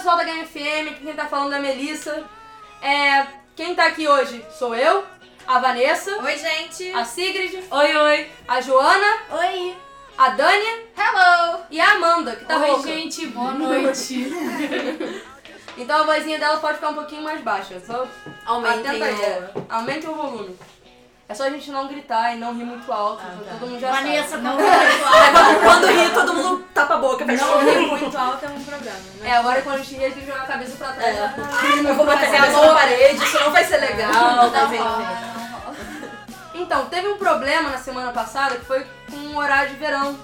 pessoal da Game FM, aqui quem tá falando é a Melissa. É, quem tá aqui hoje sou eu, a Vanessa, Oi, gente. a Sigrid, Oi, oi. a Joana, Oi! a Dani Hello. e a Amanda, que tá oi, rouca. gente, boa noite. Então a vozinha dela pode ficar um pouquinho mais baixa. Só Aumentem o-. Aumente o volume. É só a gente não gritar e não rir muito alto, tá. todo mundo já Vanessa, sabe. não Quando, quando ri, todo mundo tapa a boca. Não rir muito alto é um problema, né? É, agora quando a gente rir, a gente tem que jogar a cabeça pra trás. É. Ah, Eu vou bater a cabeça na parede, isso não vai ser legal. Mas rola. enfim. Então, teve um problema na semana passada que foi com o horário de verão.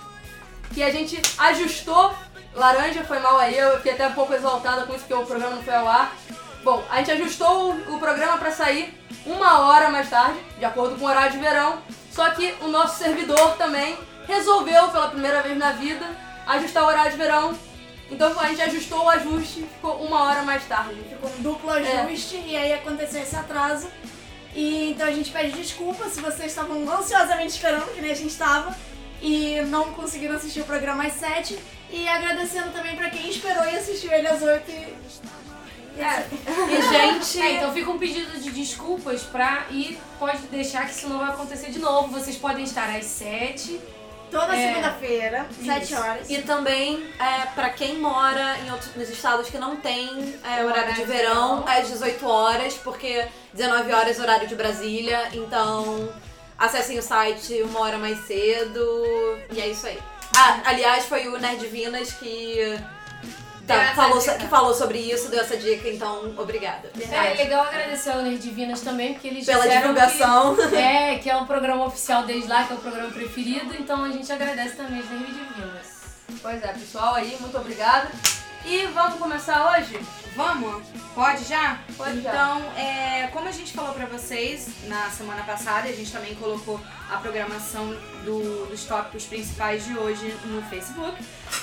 Que a gente ajustou. Laranja foi mal aí, eu fiquei até um pouco exaltada com isso porque o programa não foi ao ar. Bom, a gente ajustou o, programa pra sair uma hora mais tarde, de acordo com o horário de verão. Só que o nosso servidor também resolveu, pela primeira vez na vida, ajustar o horário de verão. Então a gente ajustou o ajuste, ficou uma hora mais tarde. ficou um duplo É. ajuste e aí aconteceu esse atraso. E então a gente pede desculpa se vocês estavam ansiosamente esperando, que nem a gente estava, e não conseguiram assistir o programa às 7. E agradecendo também pra quem esperou e assistiu ele às 8. E... É. E, gente, É, então fica um pedido de desculpas pra e pode deixar que isso não vai acontecer de novo. Vocês podem estar às 7. Toda É. segunda-feira, 7 Isso. horas. E também, é, pra quem mora em outros nos estados que não tem é, horário de verão, é às 18 horas, porque 19 horas é horário de Brasília, então acessem o site uma hora mais cedo, e é isso aí. Ah, aliás, foi o Nerd Divinas que, tá- falou, dica. que falou sobre isso, deu essa dica, então obrigada. É legal agradecer ao Nerd Divinas também, porque eles Pela divulgação. Que, é, que é um programa oficial deles lá, que é o programa preferido. Então a gente agradece também os Nerd Divinas. Pois é, pessoal aí, muito obrigada. E vamos começar hoje? Vamos? Pode já? Pode já. então, é, como a gente falou pra vocês na semana passada, a gente também colocou a programação do- dos tópicos principais de hoje no Facebook.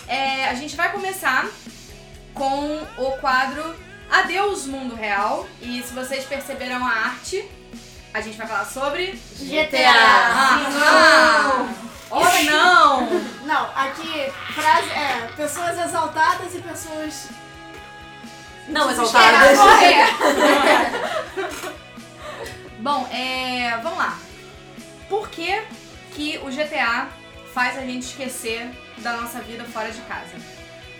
É, a gente vai começar com o quadro Adeus Mundo Real. E se vocês perceberam a arte, a gente vai falar sobre GTA. Ah, Ou não! Não, aqui, frase, é, pessoas exaltadas e pessoas Não exaltadas. Bom, é, vamos lá. Por que, que o GTA faz a gente esquecer da nossa vida fora de casa?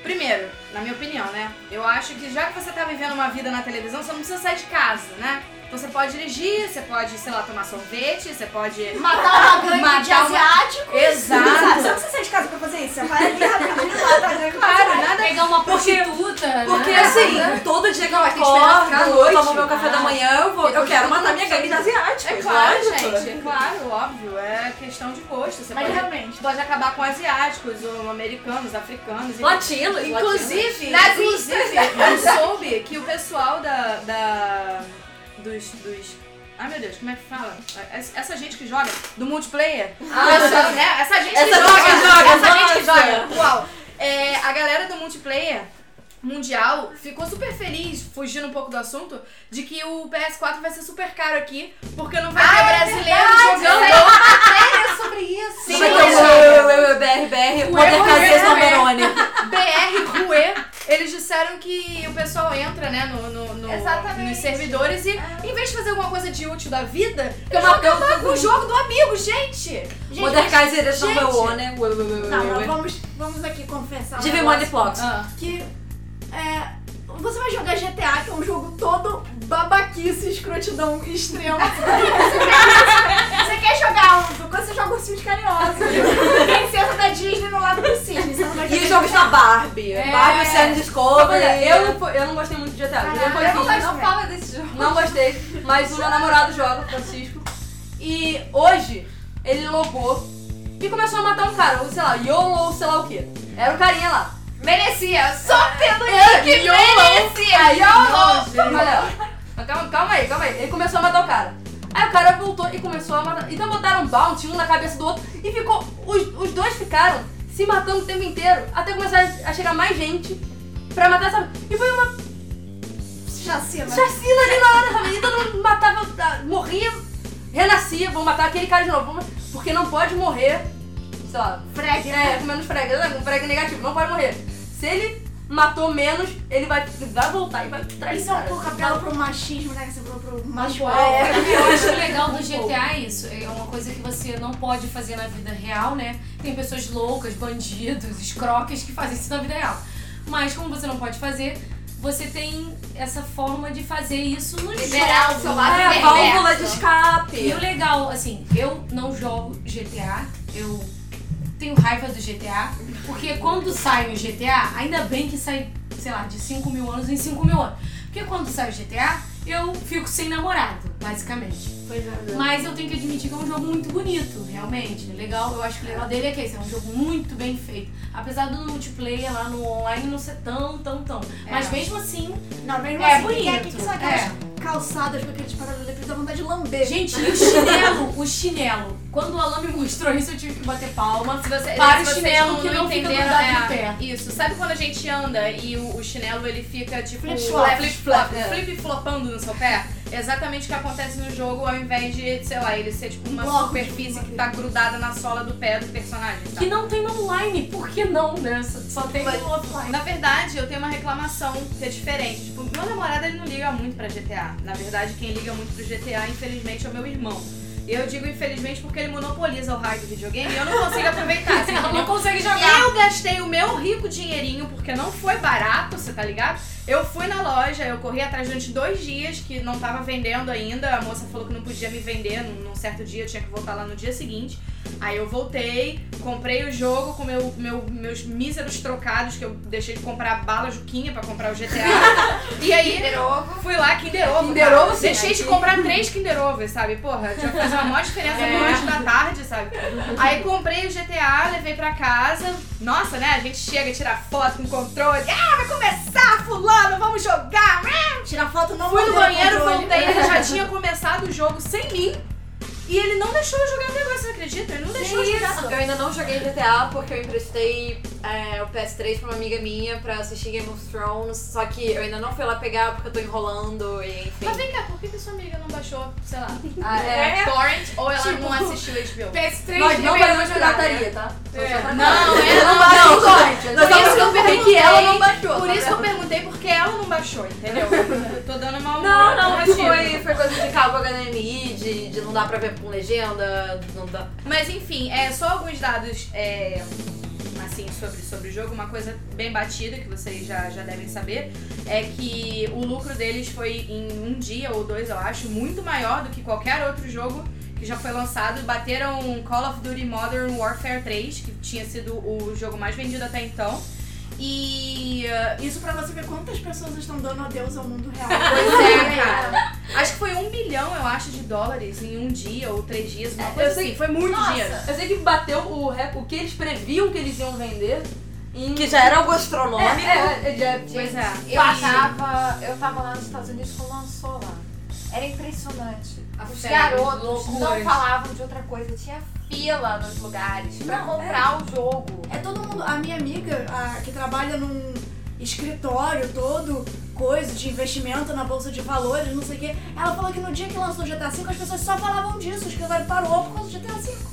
Primeiro, na minha opinião, né? Eu acho que já que você tá vivendo uma vida na televisão, você não precisa sair de casa, né? Então você pode dirigir, você pode, sei lá, tomar sorvete, você pode. matar uma gangue Matar de uma- asiáticos. Exato! Você não precisa sair de casa pra fazer isso. Você vai ali rapidinho lá, tá gangue Claro, nada. Pegar uma Porque- prostituta, Porque né? assim, todo dia que eu acordo, noite. tomo meu café da manhã, eu, vou, eu quero matar minha gangue de asiáticos. É claro, lógico. gente, é claro, óbvio. É questão de gosto. Você Mas pode, realmente. pode acabar com asiáticos, ou americanos, africanos. Latinos, Inclusive, latinos. inclusive, eu soube que o pessoal da. da dos, dos. Ai meu Deus, como é que fala? Essa essa gente que joga do multiplayer. Essa, né? essa gente que Essa joga. gente que joga, essa gente que nossa. joga. Uau. É, a galera do multiplayer mundial ficou super feliz, fugindo um pouco do assunto, de que o PS4 vai ser super caro aqui, porque não vai ter brasileiro jogando. É sobre isso. Sim, Vai ter o eu, eu, eu, BR, BR, Poder Caseiro. BR Rue, eles disseram que o pessoal entra, né, no, no, no- nos servidores e, em vez de fazer alguma coisa de útil da vida, uma vão acabar com o jogo do amigo, gente! Gente, mas- Caseiro gente. Verone. Não, não, vamos, vamos aqui confessar um. Plox. Ah. que é, você vai jogar GTA, que é um jogo todo babaquice, escrotidão extrema. Você quer, você quer jogar um, quando você joga ursinhos carinhosos. Princesa da Disney no lado do cisne. Você não vai E jogos da Barbie. É. Barbie Oceano Discovery. É, eu não, eu não gostei muito de GTA. Um Caralho, eu não gosto Não, fala desse jogo. não gostei, mas o meu namorado joga, Francisco. E hoje ele logou e começou a matar um cara, ou sei lá, YOLO ou sei lá o que. Era o carinha lá. Merecia, só pelo É, que YOLO. merecia, Aí, YOLO! Olha, calma, calma aí, calma aí. Ele começou a matar o cara. Aí o cara voltou e começou a matar. Então botaram um bounty um na cabeça do outro e ficou. Os, os dois ficaram se matando o tempo inteiro até começar a chegar mais gente pra matar essa. E foi uma Chacina. chacina ali na hora, sabe? E todo mundo matava, ah, morria, renascia, vão matar aquele cara de novo. Porque não pode morrer, sei lá, Frag, é, né? comendo frega, né? um frega negativo, não pode morrer. Se ele matou menos, ele vai, vai voltar e vai trair. Isso é um pouco apelo pro machismo, né? Que você falou pro macho pode. alfa. Eu acho legal do GTA isso. É uma coisa que você não pode fazer na vida real, né? Tem pessoas loucas, bandidos, escroques que fazem isso na vida real. Mas como você não pode fazer, você tem essa forma de fazer isso no Liberar jogo. seu lado É, válvula de escape. E o legal, assim, eu não jogo GTA, eu tenho raiva do GTA, porque quando sai o GTA, ainda bem que sai, sei lá, de 5 mil anos em 5 mil anos. Porque quando sai o GTA, eu fico sem namorado, basicamente. Pois é. Mas eu tenho que admitir que é um jogo muito bonito, realmente. Legal, eu acho que o legal dele é que esse é um jogo muito bem feito. Apesar do multiplayer lá no online não ser tão, tão, tão. Mas mesmo assim, Não, mesmo É assim, bonito, quem é que são aquelas é. calçadas com aqueles paralelepípedos dá vontade de lamber. gente, e o chinelo, o chinelo. Quando o Alan me mostrou isso, eu tive que bater palma. Se você, Para se o chinelo que não fica entenderam, grudado é, no pé. Isso. Sabe quando a gente anda e o, o chinelo ele fica tipo Flip-flop. flip-flop, É. flip-flopando no seu pé? Exatamente o que acontece no jogo, ao invés de, sei lá, ele ser tipo uma Bloco superfície que tá grudada na sola do pé do personagem, Que não tem online, por que não, né? Só, só tem no offline. Na verdade, eu tenho uma reclamação que é diferente. Tipo, meu namorado ele não liga muito pra GTA. Na verdade, quem liga muito pro GTA, infelizmente, é o meu irmão. E eu digo infelizmente porque ele monopoliza o raio do videogame e eu não consigo aproveitar, Ela não consegue jogar. Eu gastei o meu rico dinheirinho, porque não foi barato, você tá ligado? Eu fui na loja, eu corri atrás durante dois dias que não tava vendendo ainda. A moça falou que não podia me vender num, num certo dia, eu tinha que voltar lá no dia seguinte. Aí eu voltei, comprei o jogo com meu, meu- meus míseros trocados, que eu deixei de comprar bala Juquinha pra comprar o GTA. e aí Kinder Ovo. fui lá, Kinder Ovo. Kinder cara. Ovo, sim, Deixei de aqui. comprar três Kinder Ovo, sabe? Porra, já faz uma maior diferença É. no lanche da tarde, sabe? Aí comprei o GTA, levei pra casa. Nossa, né? A gente chega tira foto com controle. Ah, vai começar, fulano, vamos jogar. Tirar foto não Fui no banheiro, voltei, ele já tinha começado o jogo sem mim. E ele não deixou eu jogar até agora, você acredita? Ele não deixou eu jogar. Eu ainda não joguei GTA porque eu emprestei é, o PS3 pra uma amiga minha pra assistir Game of Thrones, só que eu ainda não fui lá pegar porque eu tô enrolando e enfim. Mas vem cá, por que, que sua amiga não baixou, sei lá, Ah, é. Torrent ou ela Tipo- não assistiu HBO? PS3 Nós não fazemos jogar. pirataria, tá? É. Não, é, não, baixou o torrent. Nós Por só isso que eu perguntei que ela não baixou. Por tá isso que eu perguntei porque ela não baixou, entendeu? Tô dando uma Não, não, mas foi, foi coisa de cabo HDMI, de, de não dar pra ver com legenda, não dá. Mas enfim, é só alguns dados é, assim sobre, sobre o jogo, uma coisa bem batida que vocês já, já devem saber, é que o lucro deles foi em um dia ou dois, eu acho, muito maior do que qualquer outro jogo que já foi lançado. Bateram Call of Duty Modern Warfare 3, que tinha sido o jogo mais vendido até então. E uh, Isso pra você ver quantas pessoas estão dando adeus ao mundo real. Pois é, cara. Acho que foi um bilhão, eu acho, de dólares em um dia ou três dias, uma É, coisa eu sei- assim. Foi muito Nossa, dinheiro. Eu sei que bateu o, rec- o que eles previam que eles iam vender em... Que já era algo É, astronômico. é, é, já- Pois é. Eu tava, eu tava lá nos Estados Unidos quando lançou lá. Era impressionante. Os febre, garotos loucuras. não falavam de outra coisa. Tinha fila nos lugares pra Não, comprar o jogo. É todo mundo. A minha amiga, a, que trabalha num escritório todo, coisa de investimento na bolsa de valores, não sei o quê. Ela falou que no dia que lançou o GTA V, as pessoas só falavam disso. O escritório parou por causa do GTA V.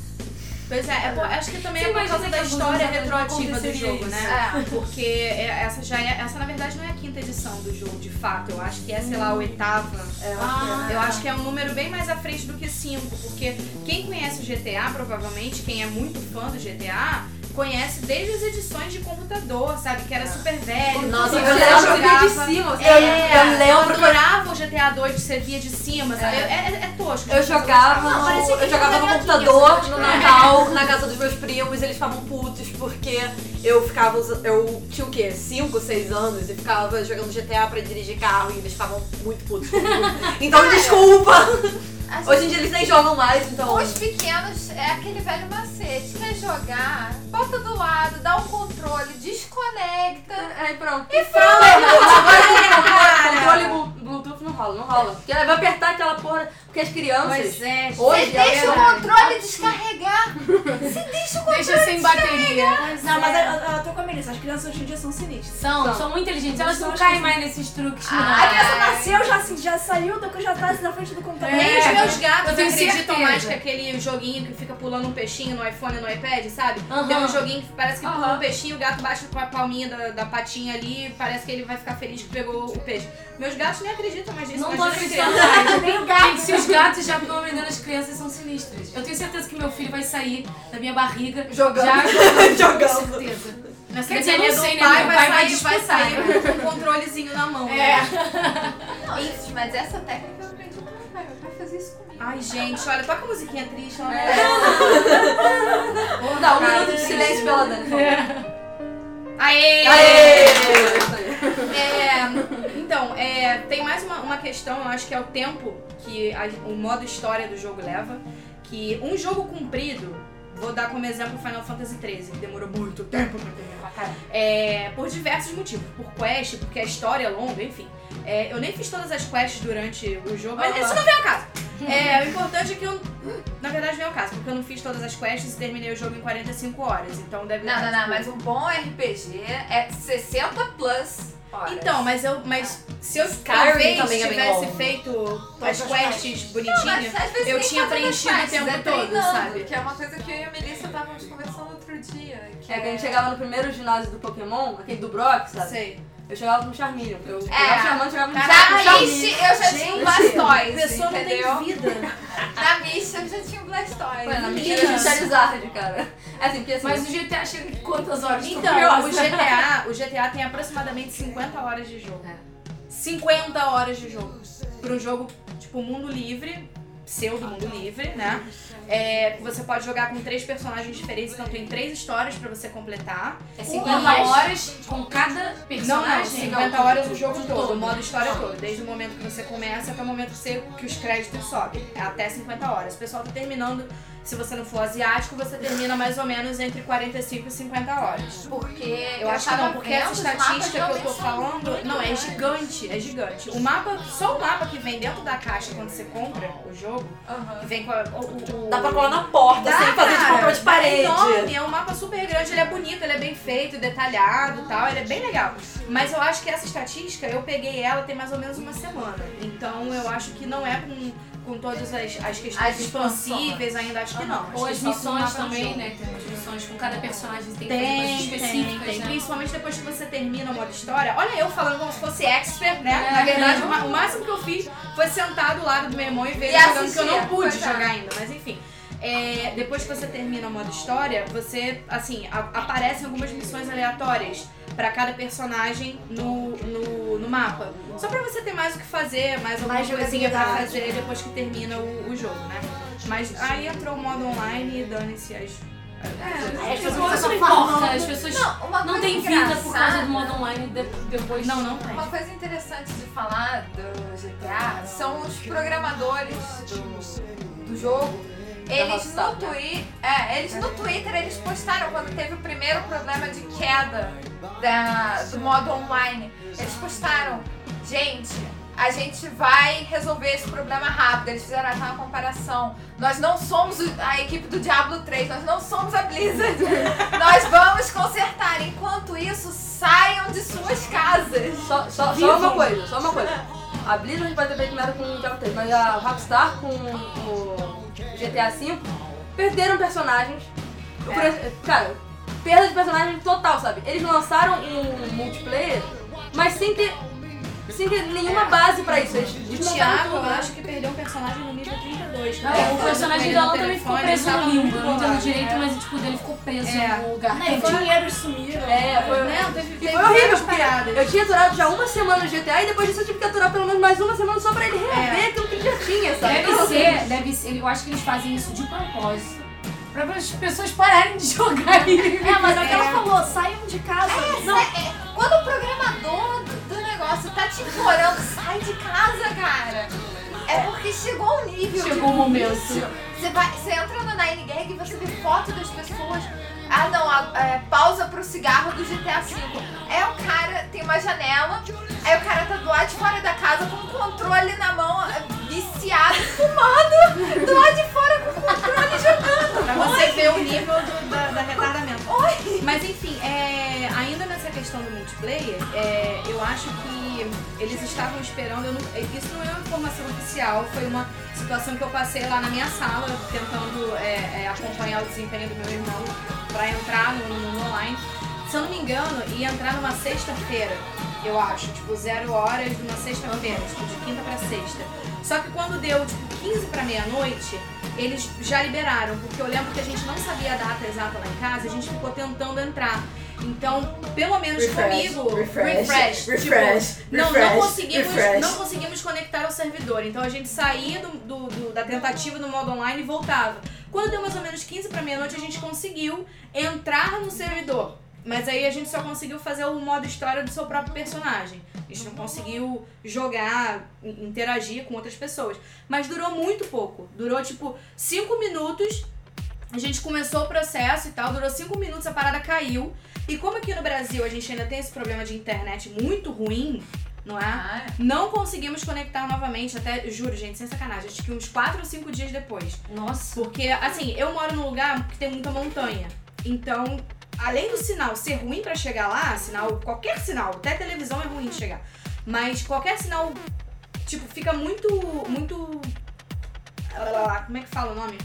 Pois é, é por- acho que também Você é por causa da história retroativa do jogo, né? Porque é- essa já é. Essa na verdade não é a quinta edição do jogo, de fato. Eu acho que é, sei lá, a oitava. Ah, Eu acho que é um número bem mais à frente do que cinco, porque quem conhece o GTA, provavelmente, quem é muito fã do GTA, conhece desde as edições de computador, sabe? Que era super velho. Nossa, eu você via de jogava- cima. É, eu lembro eu que- adorava o GTA 2 que você via de cima, sabe? É, é- é tosco. Eu jogava, Não, no, eu jogava no computador no assim, Natal, na casa dos meus primos, e eles ficavam putos porque eu ficava. Eu tinha o quê? 5, 6 anos e ficava jogando GTA pra dirigir carro e eles ficavam muito putos comigo. Então desculpa! A Hoje em dia eles nem jogam mais, então. Os pequenos é aquele velho macete. Quer jogar? Bota do lado, dá um controle, desconecta. Aí pronto. E fala! Agora, controle Blu- Bluetooth não rola, não rola. Porque vai apertar aquela porra. Porque as crianças. Pois é, Hoje, Você deixa o controle descarregar. carregar. Você deixa o controle Deixa sem bateria. Não, mas eu, eu tô com a Melissa. As crianças hoje em dia são sinistras. São, São. são muito inteligentes. Elas não caem mais nesses truques, não. A criança nasceu, já, assim, já saiu, do- já tá assim, na frente do computador. Nem os É, meus gatos eu acreditam certeza. mais que aquele joguinho que fica pulando um peixinho no iPhone e no iPad, sabe? Aham. Tem um joguinho que parece que pula um peixinho, o gato bate com a palminha da, da patinha ali, parece que ele vai ficar feliz que pegou o peixe. Meus gatos nem acreditam mais nisso. Não tô acreditando mais. Nem o gato. Gente, se os gatos já estão aprendendo, as crianças são sinistras. Eu tenho certeza que meu filho vai sair da minha barriga Jogando. já jogando. Jogando. Com certeza. Mas Quer dizer, não sei, né? pai, Meu vai, pai vai sair, vai sair né? com um controlezinho na mão. É. né? Não, isso, mas essa técnica eu aprendi com meu pai. Meu pai fazia isso comigo. Ai, gente, olha, toca a musiquinha triste. Ela É. Dá um minuto de silêncio pela Dani. favor. Aê! Aê! É, então, é, tem mais uma, uma questão, eu acho que é o tempo que a- o modo história do jogo leva. Que um jogo comprido, vou dar como exemplo Final Fantasy XIII, que demorou muito tempo pra terminar. É, por diversos motivos. Por quest, porque a história é longa, enfim. É, eu nem fiz todas as quests durante o jogo, mas Aham. isso não vem ao caso. É, o importante é que eu. Na verdade, vem ao caso, porque eu não fiz todas as quests e terminei o jogo em 45 horas. Então deve Não, não, tipo, não, mas um bom RPG é 60 plus horas. Então, mas eu. Mas se eu Skyrim talvez também é bem tivesse longo. feito as quests Não, bonitinhas, eu tinha preenchido o tempo é todo, sabe? Que é uma coisa que eu e a Melissa estávamos conversando outro dia. Que É que a gente chegava no primeiro ginásio do Pokémon, aquele do Brock, sabe? Sei. Eu chegava com o Charmeleon. Eu É. pegava o Charmander chegava no Na Charmeleon. Misty eu já tinha um Blastoise, A pessoa não entendeu? tem vida. Na Misty eu já tinha um Blastoise. Foi, na minha eu tinha Charizard, cara. É assim, porque assim... Mas o GTA chega em quantas horas? Então, o GTA, o GTA tem aproximadamente 50 horas de jogo. É. 50 horas de jogo. Para um jogo, tipo, mundo livre, pseudo mundo livre, né? É, você pode jogar com três personagens diferentes, então tem três histórias pra você completar. É Uma 50 mais- horas com cada Não, não, personagem? 50 horas o jogo todo, todo. o modo história todo. Desde o momento que você começa até o momento que, você, que os créditos sobem. É até 50 horas. O pessoal tá terminando, se você não for asiático, você termina mais ou menos entre 45 e 50 horas. Porque Eu acho que não, porque essa estatística que eu tô falando, não, é gigante, é gigante. O mapa, só o mapa que vem dentro da caixa quando você compra o jogo, Aham. que vem com a, o, o- Dá pra colar na porta, Dá, sem fazer de papel de parede. É enorme, é um mapa super grande, ele é bonito, ele é bem feito, detalhado e tal, ele é bem legal. Mas eu acho que essa estatística, eu peguei ela tem mais ou menos uma semana. Então eu acho que não é com, com todas as, as questões As expansíveis ainda, acho que não. Acho Ou as missões também, né? Tem umas missões com cada personagem, tem, Tem, coisas tem, específicas, tem. né? Principalmente depois que você termina o modo história. Olha eu falando como se fosse expert, né? É. Na verdade, o máximo que eu fiz foi sentar do lado do meu irmão e ver E jogando, que eu não pude é. jogar ainda. Mas enfim. É, depois que você termina o modo história, você, assim, a- aparecem algumas missões aleatórias pra cada personagem no, no, no mapa. Só pra você ter mais o que fazer, mais alguma Mais coisinha pra fazer depois que termina o, o jogo, né? Mas aí entrou o modo online e dane-se as. É, As pessoas não importam, as pessoas Não, não têm vida por causa do modo online de- depois. Não, não tem. Uma coisa interessante de falar do GTA são os programadores do, do jogo. Eles no, né? Twitter, é, eles no Twitter eles postaram quando teve o primeiro problema de queda da, do modo online. Eles postaram, gente, a gente vai resolver esse problema rápido. Eles fizeram até uma comparação. Nós não somos a equipe do Diablo 3, nós não somos a Blizzard. nós vamos consertar. Enquanto isso, saiam de suas casas. Só, só, só uma coisa, só uma coisa. A Blizzard pode ter feito merda com o Diablo 3, mas a Rockstar com o GTA V perderam personagens. Eu conheço- Cara, perda de personagem total, sabe? Eles lançaram um multiplayer, mas sem ter, sem ter nenhuma base pra isso. Eles O Thiago, eu né? acho que perdeu um personagem no nível 32. Não, né? o personagem dela no também ficou preso ele no limbo. não entendo direito, mas tipo, dele ficou preso É. no lugar. Não, e dinheiros sumiram. É, foi, Não, teve, E teve foi horrível, paradas. eu tinha aturado já uma semana no GTA e depois disso eu tive que aturar pelo menos mais uma semana só pra ele rever É. aquilo que ele já tinha, sabe? Deve Então, ser, deve ser. Eu acho que eles fazem isso de propósito. Pra as pessoas pararem de jogar e É, mas é o que ela falou, saiam de casa. não, É, quando o programador do, do negócio tá te implorando, sai de casa, cara. É porque chegou um nível Chegou o momento. Você, vai, você entra no Nine Gag e você vê foto das pessoas. Ah, não, a- é, pausa pro cigarro do GTA V. É o cara, tem uma janela, aí o cara tá do lado de fora da casa com o controle na mão, viciado, fumando, do lado de fora com o controle jogando. Pra você ver ver o nível do, da, da retardamento. Mas enfim, é, ainda nessa questão do multiplayer, é, eu acho que eles estavam esperando. não- isso não é uma informação oficial, foi uma situação que eu passei lá na minha sala, tentando é, é, acompanhar o desempenho do meu irmão pra entrar no, no mundo online. Se eu não me engano, ia entrar numa sexta-feira, eu acho, tipo, zero horas de uma sexta-feira, tipo, de quinta pra sexta. Só que quando deu, tipo, 15 pra meia-noite, eles já liberaram, porque eu lembro que a gente não sabia a data exata lá em casa, a gente ficou tentando entrar. Então, pelo menos Refresh, comigo, refresh, tipo, refresh, não, não refresh, conseguimos, refresh. não conseguimos conectar ao servidor. Então a gente saía do, do- do- da tentativa no modo online e voltava. Quando deu mais ou menos 15 para meia-noite, a gente conseguiu entrar no servidor. Mas aí a gente só conseguiu fazer o modo história do seu próprio personagem. A gente não conseguiu jogar, in- interagir com outras pessoas. Mas durou muito pouco. Durou tipo 5 minutos. A gente começou o processo e tal, durou 5 minutos, a parada caiu. E como aqui no Brasil a gente ainda tem esse problema de internet muito ruim, não é? Ah, Não conseguimos conectar novamente, até, juro, gente, sem sacanagem, acho que uns 4 ou 5 dias depois. Nossa. Porque, assim, eu moro num lugar que tem muita montanha. Então, além do sinal ser ruim pra chegar lá, sinal, qualquer sinal, até televisão é ruim de chegar. Mas qualquer sinal, tipo, fica muito. muito. Como é que fala o nome?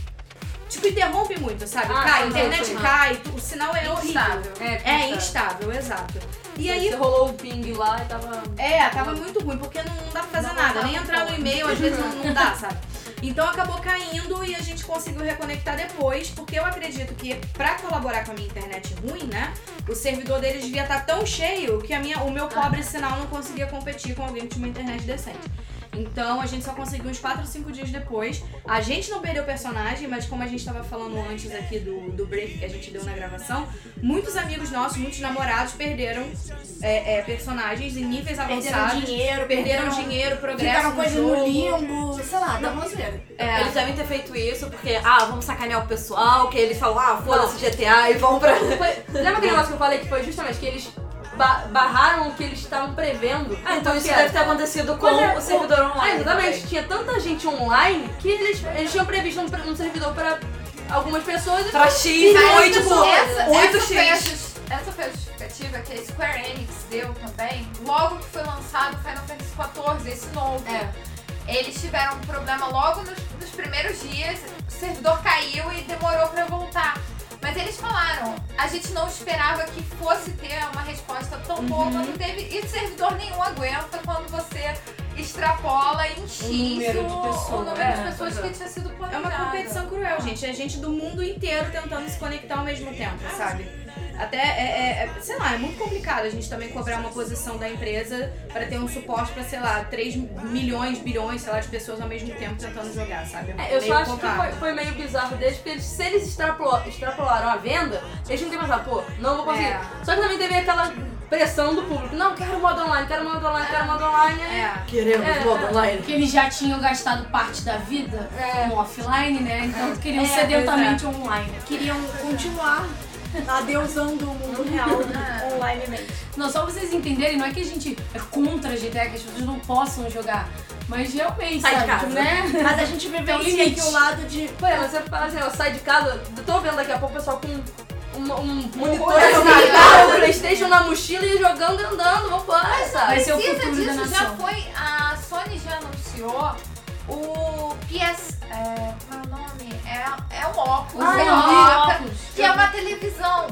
Tipo, interrompe muito, sabe? Ah, cai, a internet sim. cai, o sinal é horrível. Instável. É instável, exato. E aí Você rolou o ping lá e tava. é, tava muito ruim, porque não dá pra fazer nada. Nem entrar no e-mail, às vezes não, não dá, sabe? Então acabou caindo e a gente conseguiu reconectar depois, porque eu acredito que pra colaborar com a minha internet ruim, né? O servidor deles devia estar tão cheio que a minha, o meu pobre sinal não conseguia competir com alguém que tinha uma internet decente. Então a gente só conseguiu uns 4 ou 5 dias depois. A gente não perdeu o personagem, mas como a gente tava falando antes aqui do, do break que a gente deu na gravação, muitos amigos nossos, muitos namorados perderam é, é, personagens em níveis Perderam avançados. dinheiro, Perderam dinheiro, progresso Ficaram no coisa jogo. no limbo, sei lá, dá uma zoeira. É. Eles devem ter feito isso porque, ah, vamos sacanear o pessoal, que eles falam, ah, foda-se GTA e vão pra. Foi- lembra aquele negócio que eu falei que foi justamente que eles ba- barraram o que eles estavam prevendo? Ah, então isso deve ter acontecido com é, o servidor Ah, online. exatamente. também. Tinha tanta gente online que eles, eles tinham previsto um, um servidor para algumas pessoas e Pra X, foi tipo essa, 8 essa, foi a, X. jus- essa foi a justificativa que a Square Enix deu também. Logo que foi lançado Final Fantasy XIV, esse novo. É. Eles tiveram um problema logo nos, nos primeiros dias, o servidor caiu e demorou pra voltar. Mas eles falaram, a gente não esperava que fosse ter uma resposta tão boa quando teve. E servidor nenhum aguenta quando você extrapola em X número de o- pessoas, o número é, de pessoas pois é. que tinha sido É planejado. uma competição cruel, gente. É gente do mundo inteiro tentando se conectar ao mesmo tempo, sabe? Até, é, é- é- sei lá, é muito complicado a gente também cobrar uma posição da empresa pra ter um suporte pra, sei lá, 3 milhões, bilhões, sei lá, de pessoas ao mesmo tempo tentando jogar, sabe? É, eu só acho que foi, foi meio bizarro deles, porque eles- se eles extrapolo- extrapolaram a venda, eles não tinham pensado, pô, não vou conseguir. É. Só que também teve aquela pressão do público, não, quero modo online, quero modo online, quero modo online. É. Queremos É, modo é. online. Porque eles já tinham gastado parte da vida É. no offline, né? Então queriam É, sedenamente online. Queriam continuar adeusando o mundo real onlinemente. Não, só pra vocês entenderem, não é que a gente é contra a GTA, que as pessoas não possam jogar. Mas realmente, Sai de sabe? casa. tipo, né? Mas a gente um vivencia aqui o lado de. Pô, mas você fala assim, ó, sai de casa, eu tô vendo daqui a pouco o pessoal com um, um monitor assim, na tá, o Playstation na mochila e jogando e andando, vambora, sabe? Vai ser o futuro da disso, já nação. foi. A Sony já anunciou o PS. É, como é o nome? É, é um óculos, uma eu vi doca, óculos. que é uma televisão.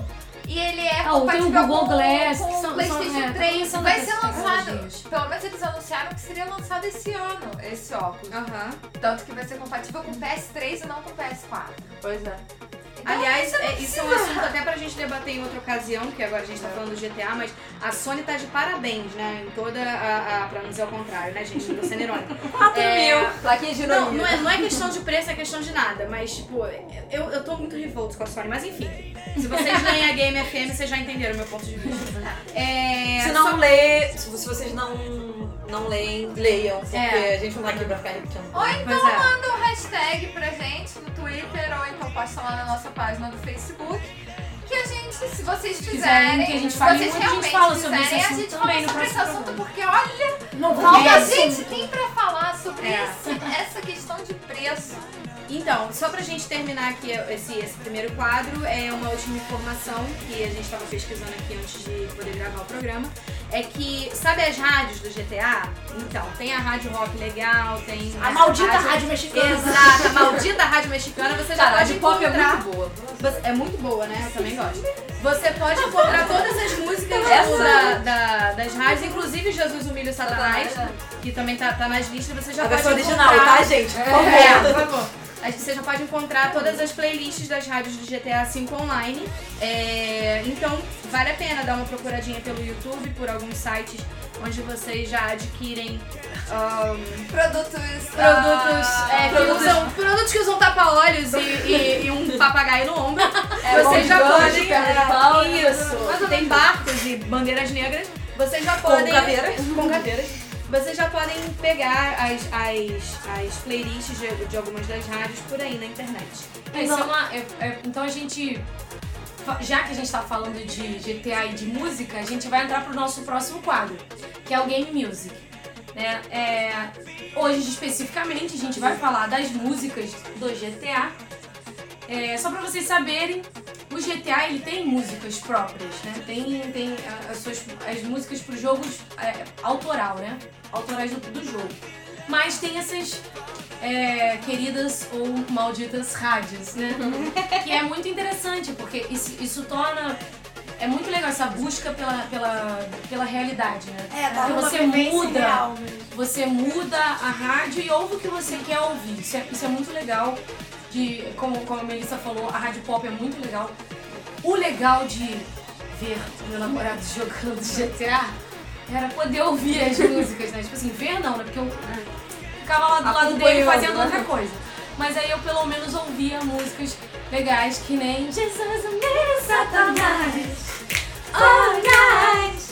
E ele é Ah, tem o compatível Google com, Glass, com o são- PlayStation são- é, tá 3. começando Vai a ser lançado. Pelo menos eles anunciaram que seria lançado esse ano, esse óculos. Aham. Tanto que vai ser compatível com o PS3 e não com o PS4. Pois é. Aliás, não é, isso é um assunto até pra gente debater em outra ocasião, que agora a gente tá falando do GTA, mas a Sony tá de parabéns, né? Em toda a. a pra não dizer o contrário, né, gente? Tô sendo irônica. 4 É, mil. Plaquinha de Não, não é, não é questão de preço, é questão de nada. Mas, tipo, eu, eu tô muito revolto com a Sony. Mas enfim, se vocês leem a Game FM, vocês já entenderam o meu ponto de vista. É, Se só- não lê, se vocês não, não leem, leiam, porque É. a gente não tá aqui pra ficar repetindo. Ou então é. manda um hashtag pra gente no Twitter ou então posta lá na nossa página do Facebook. Que a gente, se vocês quiserem quiserem, que a gente fale vocês muito, a gente realmente fala sobre esse assunto a gente também fala no sobre esse assunto, programa. porque olha, Não o que a gente tem pra falar sobre É. esse- essa questão de preço. Então, só pra gente terminar aqui esse, esse primeiro quadro, é uma última informação que a gente tava pesquisando aqui antes de poder gravar o programa. É que, sabe as rádios do GTA? Então, tem a Rádio Rock Legal, tem. A maldita rádio mexicana. Exato, a maldita rádio mexicana, você já Cara, pode de pop é encontrar. muito boa. É muito boa, né? Eu também gosto. Você pode encontrar todas as músicas da- da- das rádios, inclusive Jesus Humilha o Satanás, Satanás, que também tá, tá nas listas, você já A pode versão original, encontrar. tá, gente? Por favor. É, por favor. Você já pode encontrar todas as playlists das rádios do GTA V online. É, então, vale a pena dar uma procuradinha pelo YouTube, por alguns sites onde vocês já adquirem ahn, Produtos. produtos, ah, é, que produtos- usam, produtos que usam tapa-olhos e, e- e um papagaio no ombro. É, vocês já podem. é, pau. isso. Tem barcos e bandeiras negras. Vocês já Com podem. caveiras. Com caveiras. Vocês já podem pegar as, as, as playlists de, de algumas das rádios por aí na internet. É, isso é é- então a gente. Já que a gente tá falando de GTA e de música, a gente vai entrar pro nosso próximo quadro, que é o Game Music. Né? É, hoje, especificamente, a gente vai falar das músicas do GTA. É, só pra vocês saberem, o GTA ele tem músicas próprias, né? Tem, tem as, suas, as músicas para jogos é, autoral, né? Autorais do, do jogo. Mas tem essas é, queridas ou malditas rádios, né? que é muito interessante, porque isso, isso torna. É muito legal essa busca pela, pela, pela realidade, né? É, dá Porque uma você muda real você muda a rádio e ouve o que você quer ouvir. Isso é, isso é muito legal. De, como, como a Melissa falou, a rádio pop é muito legal. O legal de ver o meu namorado jogando GTA era poder ouvir as músicas, né? Tipo assim, ver não, né? Porque eu ficava lá do lado dele fazendo né? outra coisa. Mas aí eu pelo menos ouvia músicas legais que nem Jesus, o meu Satanás. Oh, night.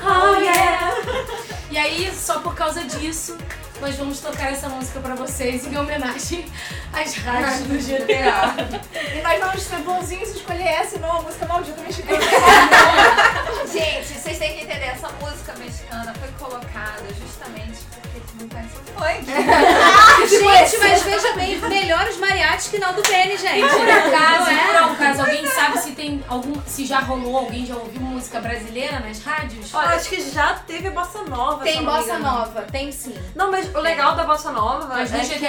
Oh, yeah. E aí, só por causa disso, nós vamos tocar essa música pra vocês em homenagem às rádios do GTA. E nós vamos ser bonzinhos e escolher essa e não a música maldita mexicana. Gente, vocês têm que entender, essa música mexicana foi colocada justamente o funk. Gente, mas veja bem, melhores mariachis que não do PN, gente. Por acaso, é? por acaso, alguém sabe se tem algum. se já rolou, alguém já ouviu música brasileira nas rádios? Eu acho que já teve bossa nova. Tem bossa nova, tem sim. Não, mas o legal da bossa nova Mas é que V,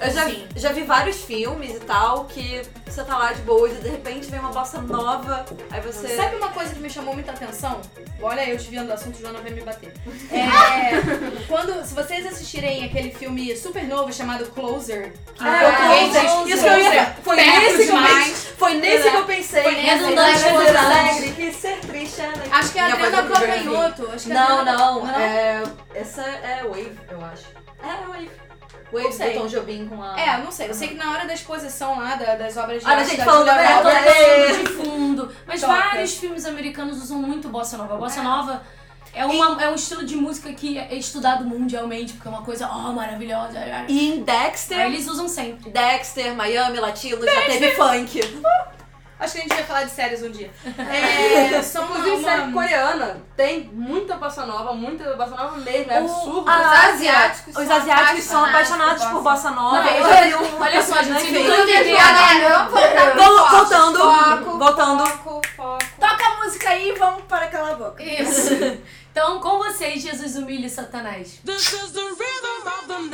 eu já, sim. já vi vários filmes e tal que você tá lá de boa e de repente vem uma bossa nova, aí você... Sabe uma coisa que me chamou muita atenção? Olha, eu desviando do assunto, Joana vai me bater. É, quando, se vocês assistirem aquele filme super novo chamado Closer, que Ah, eu Closer, pensei- isso que eu ia Foi perto nesse que eu demais. pensei. Foi nesse que eu pensei. Foi alegre, que ser triste é. Acho que é a Adriana é. Calcanhoto. Acho que é Não, Adriana- não, é, essa é Wave, eu acho. É, Wave. Não Wave do Tom Jobim com a... É, eu não sei. Eu sei que na hora da exposição lá da- das obras de Olha a arte gente Julia da Bela. De fundo. Mas Toca. vários filmes americanos usam muito bossa nova. A bossa nova é, uma, é um estilo de música que é estudado mundialmente, porque é uma coisa oh, maravilhosa. E em Dexter, Aí eles usam sempre. Dexter, Miami, Latino, já teve funk. Acho que a gente vai falar de séries um dia. É, uma, Inclusive, série uma... coreana tem muita bossa nova, muita bossa nova mesmo, é O- absurdo. a Os asiáticos os são asiáticos são apaixonados por bossa nova. Não, Eu olha- já vi um- Olha só, gente. Galera, vamos voltar pro Vol- foco. voltando, Foco, voltando. Foco, foco. Toca a música aí e vamos para aquela boca. Isso. Então, com vocês, Jesus humilha Satanás. This is the rhythm of the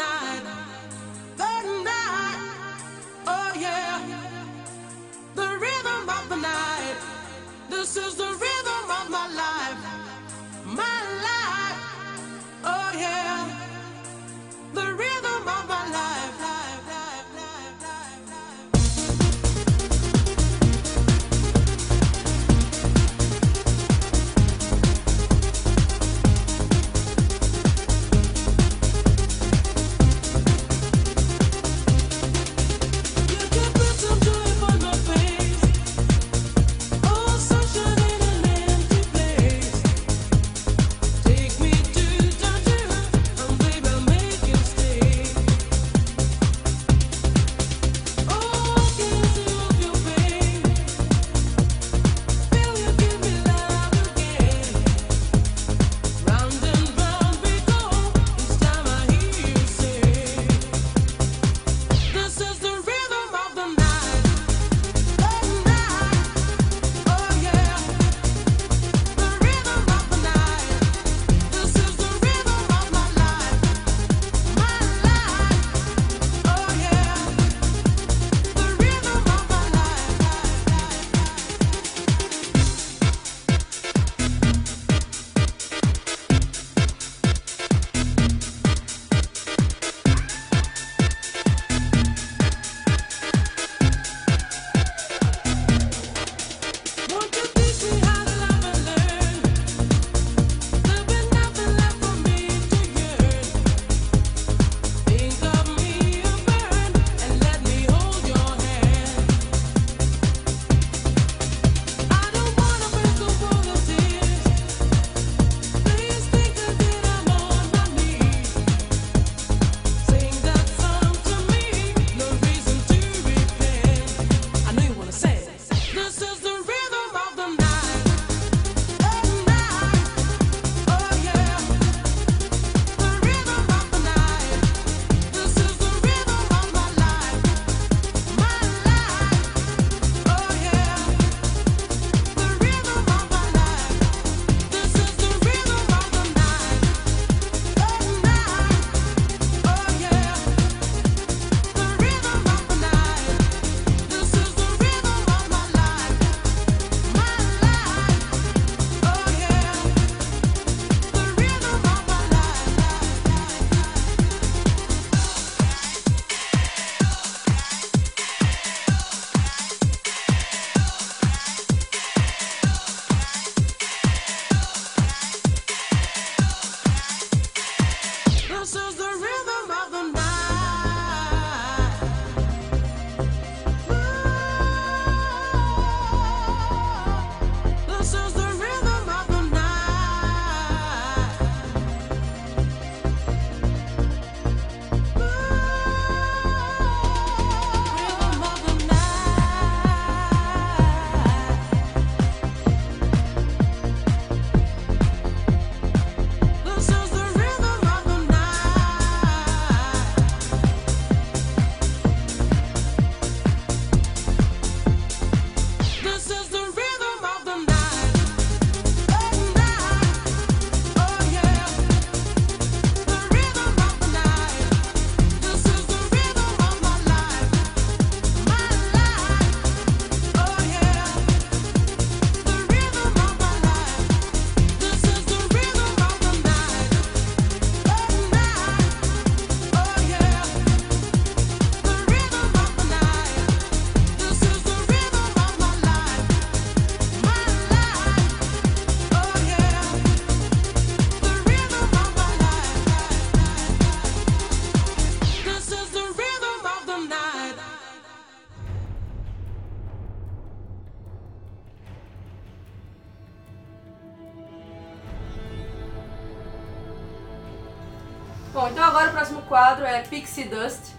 Pixie Dust.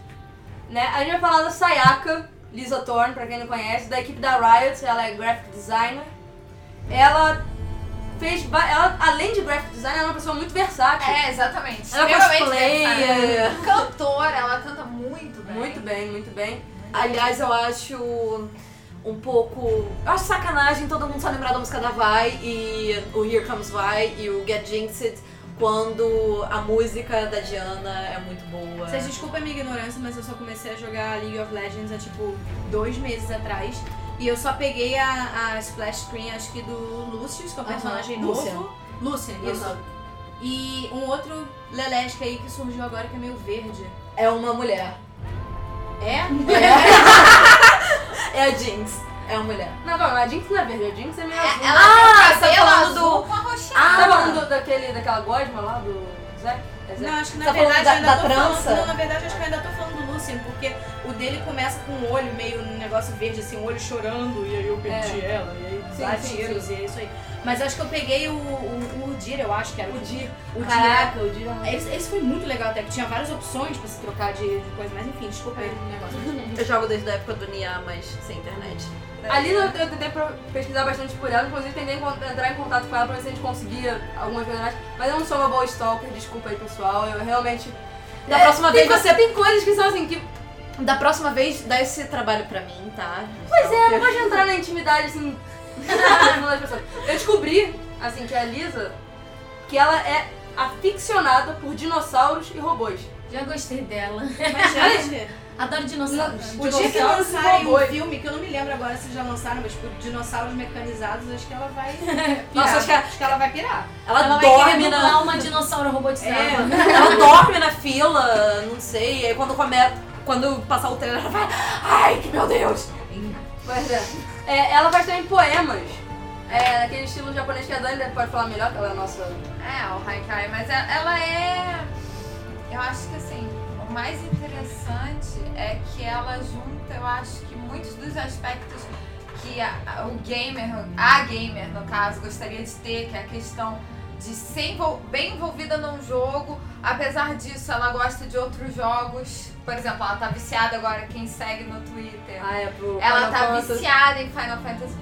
Né? A gente vai falar da Sayaka Lisa Thorne, pra quem não conhece, da equipe da Riot, ela é graphic designer. Ela fez. Ela, além de graphic designer, ela é uma pessoa muito versátil. É, exatamente. Ela é cosplayer. Cantora, ela canta muito bem. Muito bem, muito bem. Aliás, eu acho um pouco. Eu acho sacanagem todo mundo só lembrar da música da Vai e o Here Comes Vai e o Get Jinxed quando a música da Diana é muito boa. Vocês desculpem a minha ignorância, mas eu só comecei a jogar League of Legends há tipo dois meses atrás. E eu só peguei a, a splash screen, acho que do Lucius, que é o Aham, personagem Lucian. novo. Lucian, isso. Aham. E um outro Lelesca aí que surgiu agora que é meio verde. É uma mulher. É? É a Jinx. É uma mulher. Não, calma, a Jinx não é verde, a Jinx é meio azul. Ela Ah, você tá falando azul do-. Você tá falando do- daquele, daquela gosma lá, do Zack? É? Não, acho que na Tá falando verdade da- eu ainda da tô trança? falando. Não, na verdade acho que eu ainda tô falando do Lucian, porque o dele começa com um olho meio um negócio verde, assim, um olho chorando, e aí eu perdi ela, e aí Sim, dá sim, tiros, e é isso aí. Mas acho que eu peguei o, o, o Udir, eu acho que era o Udir. O Udir. Caraca, o Dira Esse, esse foi muito legal até, que tinha várias opções pra se trocar de, de coisa, mas enfim, desculpa aí o negócio. Eu jogo desde a época do Nia, mas sem internet. A Lisa, eu eu tentei pesquisar bastante por ela, inclusive tentei entrar em contato com ela pra ver se a gente conseguia algumas coisas mais. Mas eu não sou uma boa stalker, desculpa aí pessoal, eu realmente. Da É, próxima vez você. Tem coisas que são assim, que. Da próxima vez dá esse trabalho pra mim, tá? Pois é, eu não gosto de entrar na intimidade assim. das pessoas. Eu descobri, assim, que a Lisa, que ela é aficionada por dinossauros e robôs. Já gostei dela. Mas, gente, Adoro dinossauros. o dia que lançarem um filme, que eu não me lembro agora se já lançaram, mas por dinossauros mecanizados, acho que ela vai pirar. Nossa, acho que, acho que ela vai pirar. ela, Ela vai dorme na. uma dinossauro robotizada. É. Ela dorme na fila, não sei. E aí quando começa. Quando passar o trailer, ela vai. Ai, que meu Deus! Pois é. É, ela faz também poemas. É, naquele estilo japonês que a Dani pode falar melhor, que ela é a nossa. É, o Haikai, mas ela ela é. Eu acho que assim, mais interessante é que ela junta, eu acho que muitos dos aspectos que a- o gamer, a gamer no caso, gostaria de ter, que é a questão de ser envol- bem envolvida num jogo. Apesar disso, ela gosta de outros jogos. Por exemplo, ela tá viciada agora, quem segue no Twitter. Ah, é pro. Ela Final tá Fantasy. viciada em Final Fantasy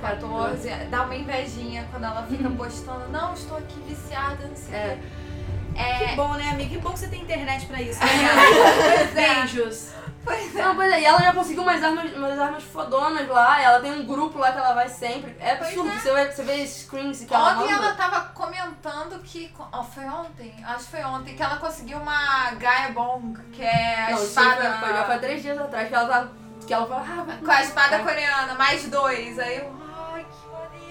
XIV. Dá uma invejinha quando ela fica postando. Não, estou aqui viciada, não sei o É. quê. É, Que bom, né, amiga? Que bom que você tem internet pra isso. Pois é. Beijos. Não, pois é, e ela já conseguiu umas armas, umas armas fodonas lá, ela tem um grupo lá que ela vai sempre. É Pois absurdo, é. Você, vê, você vê screens que ela Ontem ela tava comentando que. Oh, foi ontem? Acho que foi ontem. Que ela conseguiu uma Gaia Bong, que é a Não, espada. foi, foi, já foi três dias atrás que ela tava. Que ela falou, ah, Com a espada coreana, mais dois. Aí eu.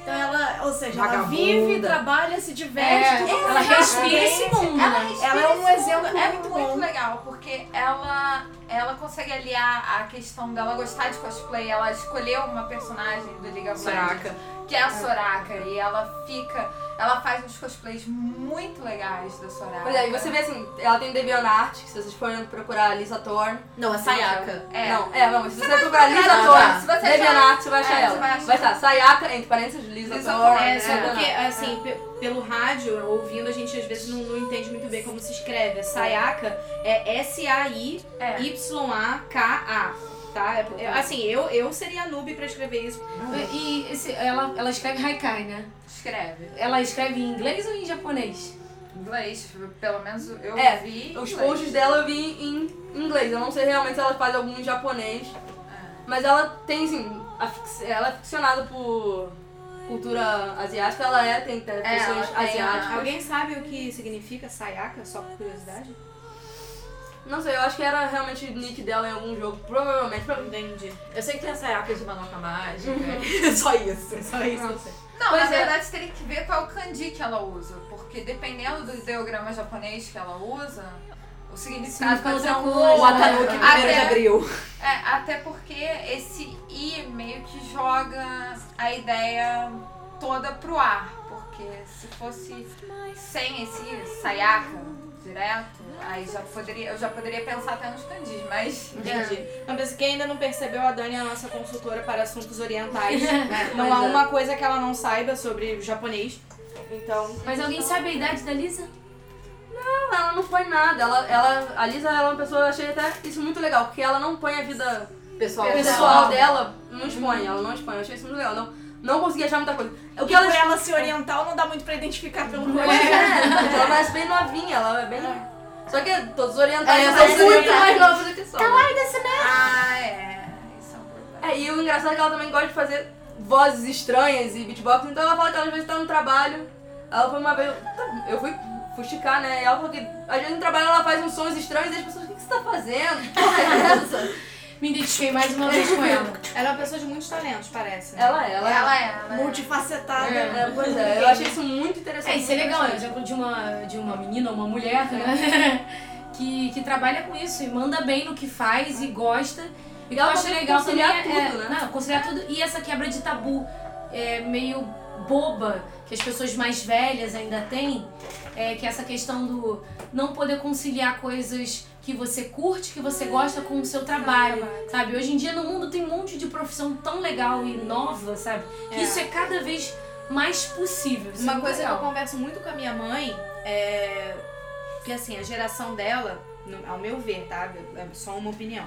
Então ela, ou seja, ela Vagabunda. vive, trabalha, se diverte, É, ela respira esse mundo, Ela, né? respira Ela é um exemplo É muito muito bom. legal, porque ela, ela consegue aliar a questão dela gostar de cosplay. Ela escolheu uma personagem do League of Legends, Soraka. que é a Soraka, e ela fica. Ela faz uns cosplays muito legais da Soraya. Pois é, e você vê assim, ela tem DeviantArt, que se vocês forem procurar a Lisa Thorne. Não, é Sayaka. É. Não, é, não, se você, vai procurar Lisa Thorne, tá. Se você DeviantArt, você vai é, achar você ela. vai achar. Vai estar Sayaka, entre parênteses, Lisa, Lisa Thorne. É, só Deviant porque, assim, pe- pelo rádio, ouvindo, a gente às vezes não, não entende muito bem como se escreve. Sayaka é S-A-I-Y-A-K-A. Tá? É- é- assim, eu, eu seria noob pra escrever isso. E esse, ela, ela escreve haikai, né? Escreve. Ela escreve em inglês ou em japonês? Inglês, pelo menos eu É, vi. Os inglês. posts dela eu vi em inglês. Eu não sei realmente se ela faz algum em japonês. Mas ela tem, assim, ela é ficcionada por cultura asiática. Ela é, tem ela pessoas asiáticas. Alguém sabe o que significa Sayaka, só por curiosidade? Não sei, eu acho que era realmente o nick dela em algum jogo. Provavelmente. pra- Entendi. Eu sei que tem a Sayaka de Manoca Mágica. Só isso. Só isso eu sei. Não, Pois na é. verdade teria que ver qual é o kanji que ela usa. Porque dependendo do ideograma japonês que ela usa, o significado Significa pode ser um coisa. O Atanuki, outro. 1 de Até- abril. É, até porque esse I meio que joga a ideia toda pro ar. Porque se fosse sem esse Sayaka direto, aí já poderia, eu já poderia pensar até nos kanjis, mas. Entendi. Então, mas quem ainda não percebeu, a Dani é a nossa consultora para assuntos orientais. não Pois há é. uma coisa que ela não saiba sobre o japonês. Então. Mas alguém sabe a idade da Lisa? Não, ela não põe nada. Ela, ela, a Lisa ela é uma pessoa, eu achei até isso muito legal, porque ela não põe a vida Pessoal, pessoal dela, não expõe, ela não expõe. Eu achei isso muito legal. Não, não consegui achar muita coisa. O que E ela por ela ser oriental, não dá muito pra identificar pelo Pois rosto. é, ela parece bem novinha, ela é bem. Só que todos os orientais É, são muito mais novos do que são. Ah, é. Isso é um problema. É, e o engraçado é que ela também gosta de fazer vozes estranhas e beatbox, então ela fala que ela às vezes tá no trabalho. Ela foi uma vez. Eu fui fusticar, né? E ela falou que às vezes no trabalho ela faz uns sons estranhos e as pessoas, o que que você tá fazendo? Porra é? Me identifiquei mais uma vez com ela. Ela é uma pessoa de muitos talentos, parece. né? Ela é, ela é. Ela é, ela é. Multifacetada. É, pois é, eu achei isso muito interessante. É, isso é legal, é exemplo de uma, de uma menina, uma mulher, né? que, que trabalha com isso e manda bem no que faz e gosta. E eu acho legal também conciliar é, tudo, é- né? Não, conciliar tudo. E essa quebra de tabu é meio boba que as pessoas mais velhas ainda têm, é que é essa questão do não poder conciliar coisas que você curte, que você gosta com o seu trabalho, sabe? Hoje em dia no mundo tem um monte de profissão tão legal e nova, sabe? Que É. isso é cada vez mais possível. É Uma coisa que eu legal. converso muito com a minha mãe é que assim, a geração dela, ao meu ver, tá? É só uma opinião.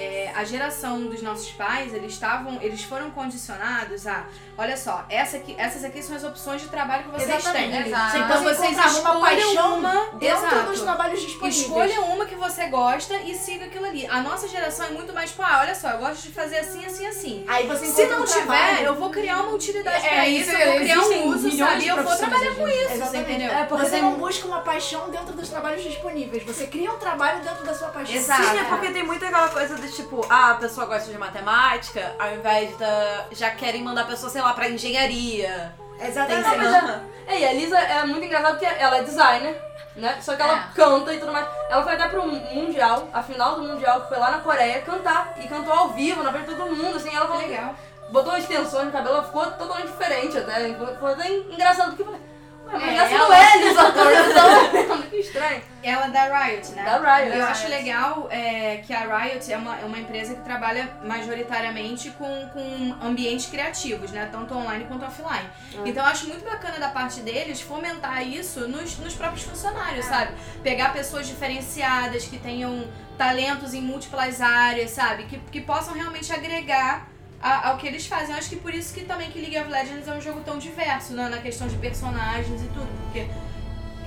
É, a geração dos nossos pais, eles estavam, eles foram condicionados a, olha só, essa aqui, essas aqui são as opções de trabalho que vocês Exatamente. têm. Exato. Então Você vocês encontrava uma escolham paixão uma, dentro exato. dos trabalhos disponíveis. Escolha uma que você gosta e siga aquilo ali. A nossa geração é muito mais, tipo, ah, olha só, eu gosto de fazer assim, assim, assim. Aí você Se não um tiver, trabalho. eu vou criar uma utilidade É, pra isso, isso, eu vou criar um uso, sabe? E eu vou trabalhar com isso, você Exatamente. entendeu? É, porque Você você não- busca uma paixão dentro dos trabalhos disponíveis. Você cria um trabalho dentro da sua paixão. Exato. Sim, é porque tem muito aquela coisa de tipo, ah, a pessoa gosta de matemática, ao invés da. já querem mandar a pessoa, sei lá, pra engenharia. Exatamente. Tem é, e a Lisa é muito engraçada porque ela é designer, né? Só que ela É. canta e tudo mais. Ela foi até pro Mundial, a final do Mundial, que foi lá na Coreia, cantar. E cantou ao vivo, na frente de todo mundo, assim. Ela falou, Legal. botou extensões no cabelo, ela ficou totalmente diferente até. Foi até engraçado, porque eu falei, ué, mas É, essa ela- não é a Lisa Thorne, eu tava vendo, que estranho. Ela é da Riot, né? Da Riot. Eu acho legal é, que a Riot é uma, é uma empresa que trabalha majoritariamente com, com ambientes criativos, né? Tanto online quanto offline. Então eu acho muito bacana da parte deles fomentar isso nos, nos próprios funcionários, sabe? Pegar pessoas diferenciadas, que tenham talentos em múltiplas áreas, sabe? Que, que possam realmente agregar ao que eles fazem. Eu acho que por isso que também que League of Legends é um jogo tão diverso, né? Na questão de personagens e tudo. Porque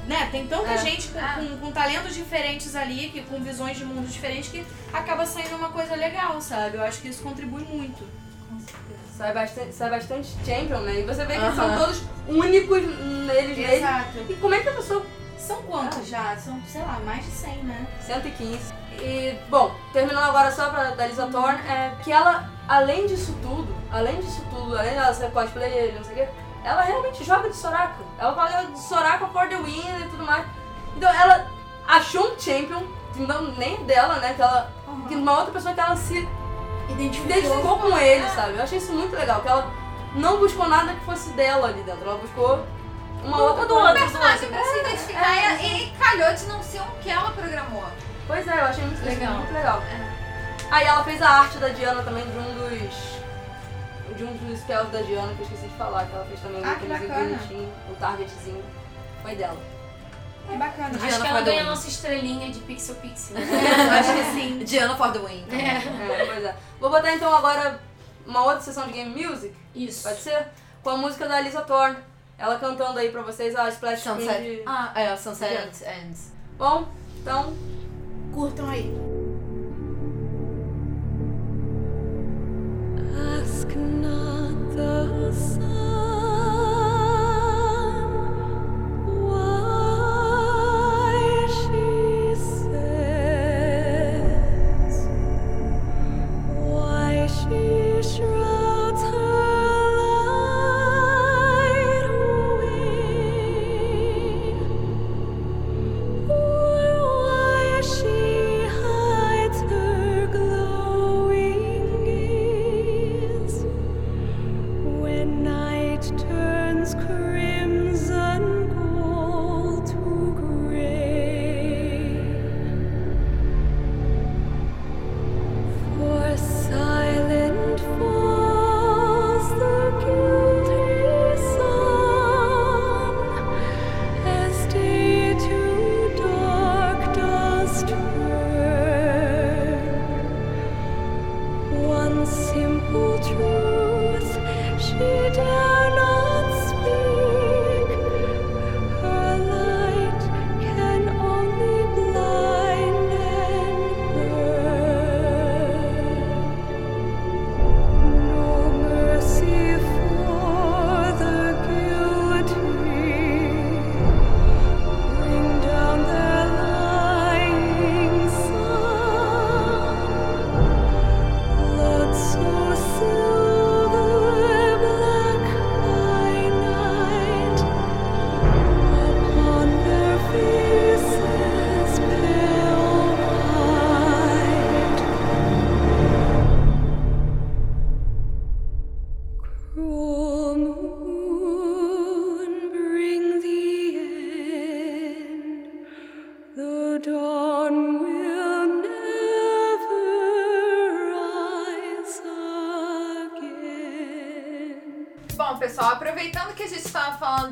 né, tem tanta É. gente com, Ah. com, com talentos diferentes ali, que, com visões de mundo diferentes, que acaba saindo uma coisa legal, sabe? Eu acho que isso contribui muito. Sai bastante, sai bastante champion, né? E você vê que Aham. são todos únicos neles mesmos. Exato. E como é que a pessoa São quantos já? São, sei lá, mais de 100, né? 115. E, bom, terminando agora só pra da Lisa Thorne, é que ela, além disso tudo, além disso tudo, além dela ser cosplayer, não sei o quê, ela realmente joga de Soraka. Ela fala de Soraka for the win e tudo mais. Então ela achou um champion, que não nem dela, né? Que ela. Que uma outra pessoa que ela se Identificou. identificou com ele, sabe? Eu achei isso muito legal, que ela não buscou nada que fosse dela ali dentro. Ela buscou uma outra do outro. personagem pra se identificar e, e calhou de não ser um que ela programou. Pois é, eu achei muito Legal. Muito legal. Aí ela fez a arte da Diana também de um dos. De um dos spells da Diana que eu esqueci de falar, que ela fez também Ah, aqueles bacana. bonitinho, um targetzinho. Foi dela. Que bacana. Acho Diana que ela ganha a nossa estrelinha de Pixel Pixel. Eu acho que sim. Diana for the win. então. É, pois é. Vou botar então agora uma outra sessão de game music, Isso. pode ser? Com a música da Lisa Thorne. Ela cantando aí pra vocês a splash Sunset. de... Ah, é, Sunset Ends. Bom, então Curtam aí. Ask not the sun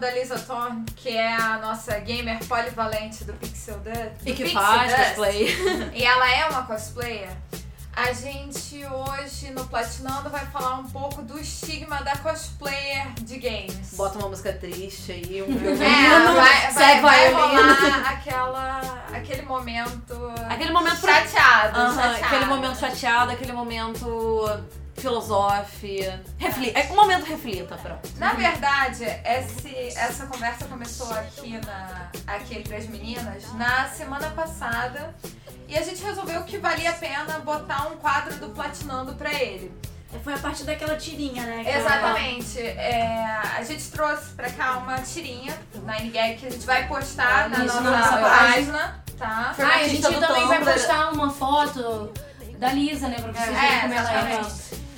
da Lisa Thorne, que é a nossa gamer polivalente do Pixel Dust. E que Pixel faz Dust, cosplay. E ela é uma cosplayer. A gente hoje no Platinando vai falar um pouco do estigma da cosplayer de games. Bota uma música triste aí, um É, violino. vai, vai, segue vai violino. rolar aquela, aquele momento Aquele momento pra- chateado, Aham, chateado. aquele momento chateado, aquele momento filosófico. Refli é um momento reflita, pronto. Na verdade, esse, essa conversa começou aqui, na, aqui entre as meninas na semana passada e a gente resolveu que valia a pena botar um quadro do Platinando pra ele. Foi a partir daquela tirinha, né? Aquela- Exatamente. É, a gente trouxe pra cá uma tirinha na Gag que a gente vai postar na Isso, nossa, na nossa página, tá? Foi Ah, e a gente também vai Tumblr. postar uma foto da Lisa, né? Pra vocês É, verem como ela é.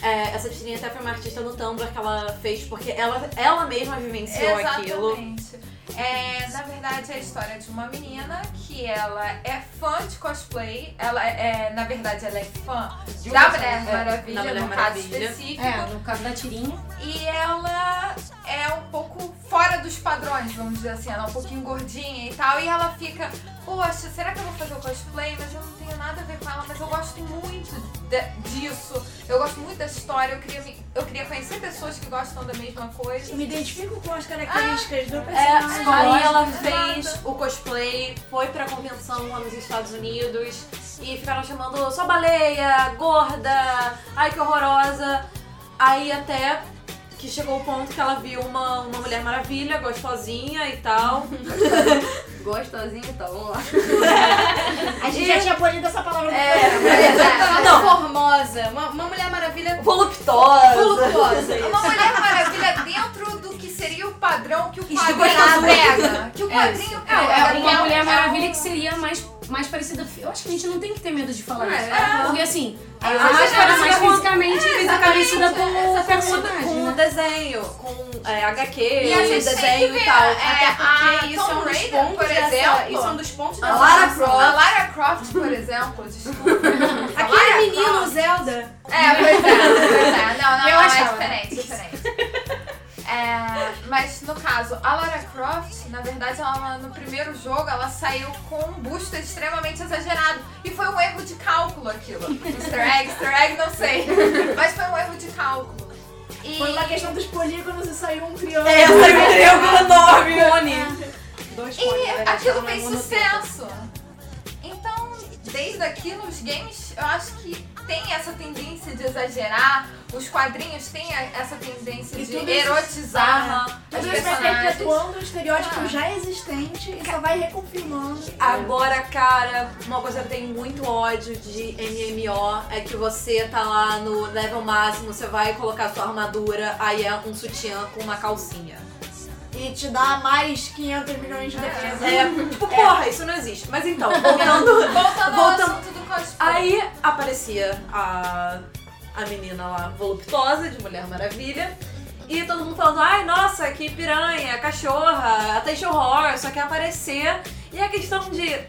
É, essa tirinha até foi uma artista no Tumblr que ela fez porque ela, ela mesma vivenciou aquilo. Exatamente. É, na verdade, é a história de uma menina que ela é fã de cosplay. Ela é, na verdade, ela é fã De da Mulher é, Maravilha, da Mulher no Maravilha. caso específico. É, no caso da tirinha. E ela é um pouco fora dos padrões, vamos dizer assim. Ela é um pouquinho gordinha e tal. E ela fica, poxa, será que eu vou fazer o cosplay? Mas eu não tenho nada a ver com ela, mas eu gosto muito de- disso. Eu gosto muito dessa história. Eu queria, me- eu queria conhecer pessoas que gostam da mesma coisa. Eu me identifico com as características do É, personagem. aí ela fez o cosplay, foi pra convenção lá nos Estados Unidos e ficaram chamando só baleia, gorda, ai que horrorosa. Aí até que chegou o ponto que ela viu uma, uma Mulher Maravilha, gostosinha e tal. Gostosinho, então, vamos lá. A gente já tinha polido essa palavra no É, programa. mas formosa. Uma, uma Mulher Maravilha Voluptuosa. voluptuosa. Uma Mulher Maravilha dentro do que seria o padrão que o quadrinho prega. Que o quadrinho que É, é é, uma é um- Mulher é Maravilha que seria mais, mais parecida. Eu acho que a gente não tem que ter medo de falar É, isso. é. Porque assim, É, a exatamente. mais É, fisicamente exatamente. parecida com o com, personagem. com o né? desenho, com é, HQ, E a gente desenho e tal. é, Até a porque isso é Tomb um dos Raider, pontos por dessa, exemplo. isso é um dos pontos A dessa Lara geração. A Lara Croft, por exemplo, desculpa. A Aquele menino, Croft- Zelda. É, pois é, pois é. Não, não, Eu não, é diferente, diferente. É, mas no caso, a Lara Croft, na verdade, ela, no primeiro jogo, ela saiu com um busto extremamente exagerado. E foi um erro de cálculo aquilo. Easter egg, easter egg, não sei. Mas foi um erro de cálculo. E... Foi uma questão dos polígonos e saiu um triângulo. É, saiu um triângulo enorme. Cone. Dois E verdade, aquilo é fez sucesso. Então, desde aquilo, os games, eu acho que tem essa tendência de exagerar. Os quadrinhos têm essa tendência E de tudo isso- erotizar Tudo isso vai personagens. perpetuando o estereótipo Ah. já existente e só vai reconfirmando. Agora, cara, uma coisa que eu tenho muito ódio de MMO é que você tá lá no level máximo, você vai colocar sua armadura, aí é um sutiã com uma calcinha. E te dá mais 500 milhões de defesa. É, tipo, porra, isso não existe. Mas então, voltando. Voltando, Voltando- ao assunto do cosplay. Aí aparecia a, a menina lá, voluptuosa, de Mulher Maravilha. E todo mundo falando, ai, nossa, que piranha, cachorra, até horror, só quer aparecer. E a questão de,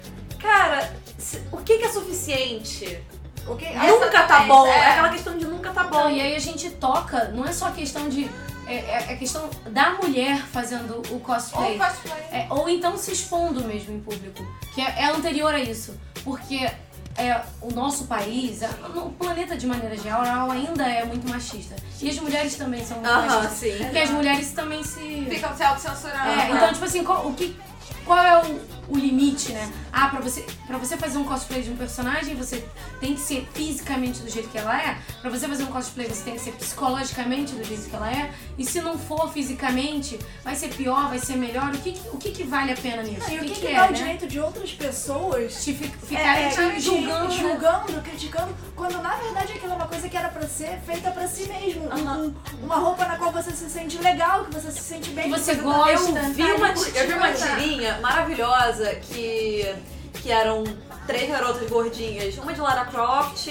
cara, se- o que, que é suficiente? O que? nunca tá bom. é. É. aquela questão de nunca tá bom. Não, e aí a gente toca, não é só questão de. É, é, é questão da mulher fazendo o Ou cosplay. cosplay. É, ou então se expondo mesmo em público. Que é, é anterior a isso. Porque é, o nosso país, a- o planeta de maneira geral, ainda é muito machista. E as mulheres também são muito Aham, machistas. sim. Porque as mulheres também se. Ficam se autocensurando. É, então, tipo assim, qual, o que, qual é o, o limite, né? Ah, pra você, pra você fazer um cosplay de um personagem, você tem que ser fisicamente do jeito que ela é. Pra você fazer um cosplay, você tem que ser psicologicamente do jeito que ela é. E se não for fisicamente, vai ser pior, vai ser melhor. O que, que- o que, que vale a pena nisso? E o que, que, é, dá o né? direito de outras pessoas Te fi- ficarem é, te de- julgando. né? julgando, criticando, quando na verdade aquilo é uma coisa que era pra ser feita pra si mesmo. Um- uma roupa na qual você se sente legal, que você se sente bem. Que que você tá- gosta. Eu vi uma, eu vi uma tirinha maravilhosa que, que eram três garotas gordinhas. Uma de Lara Croft,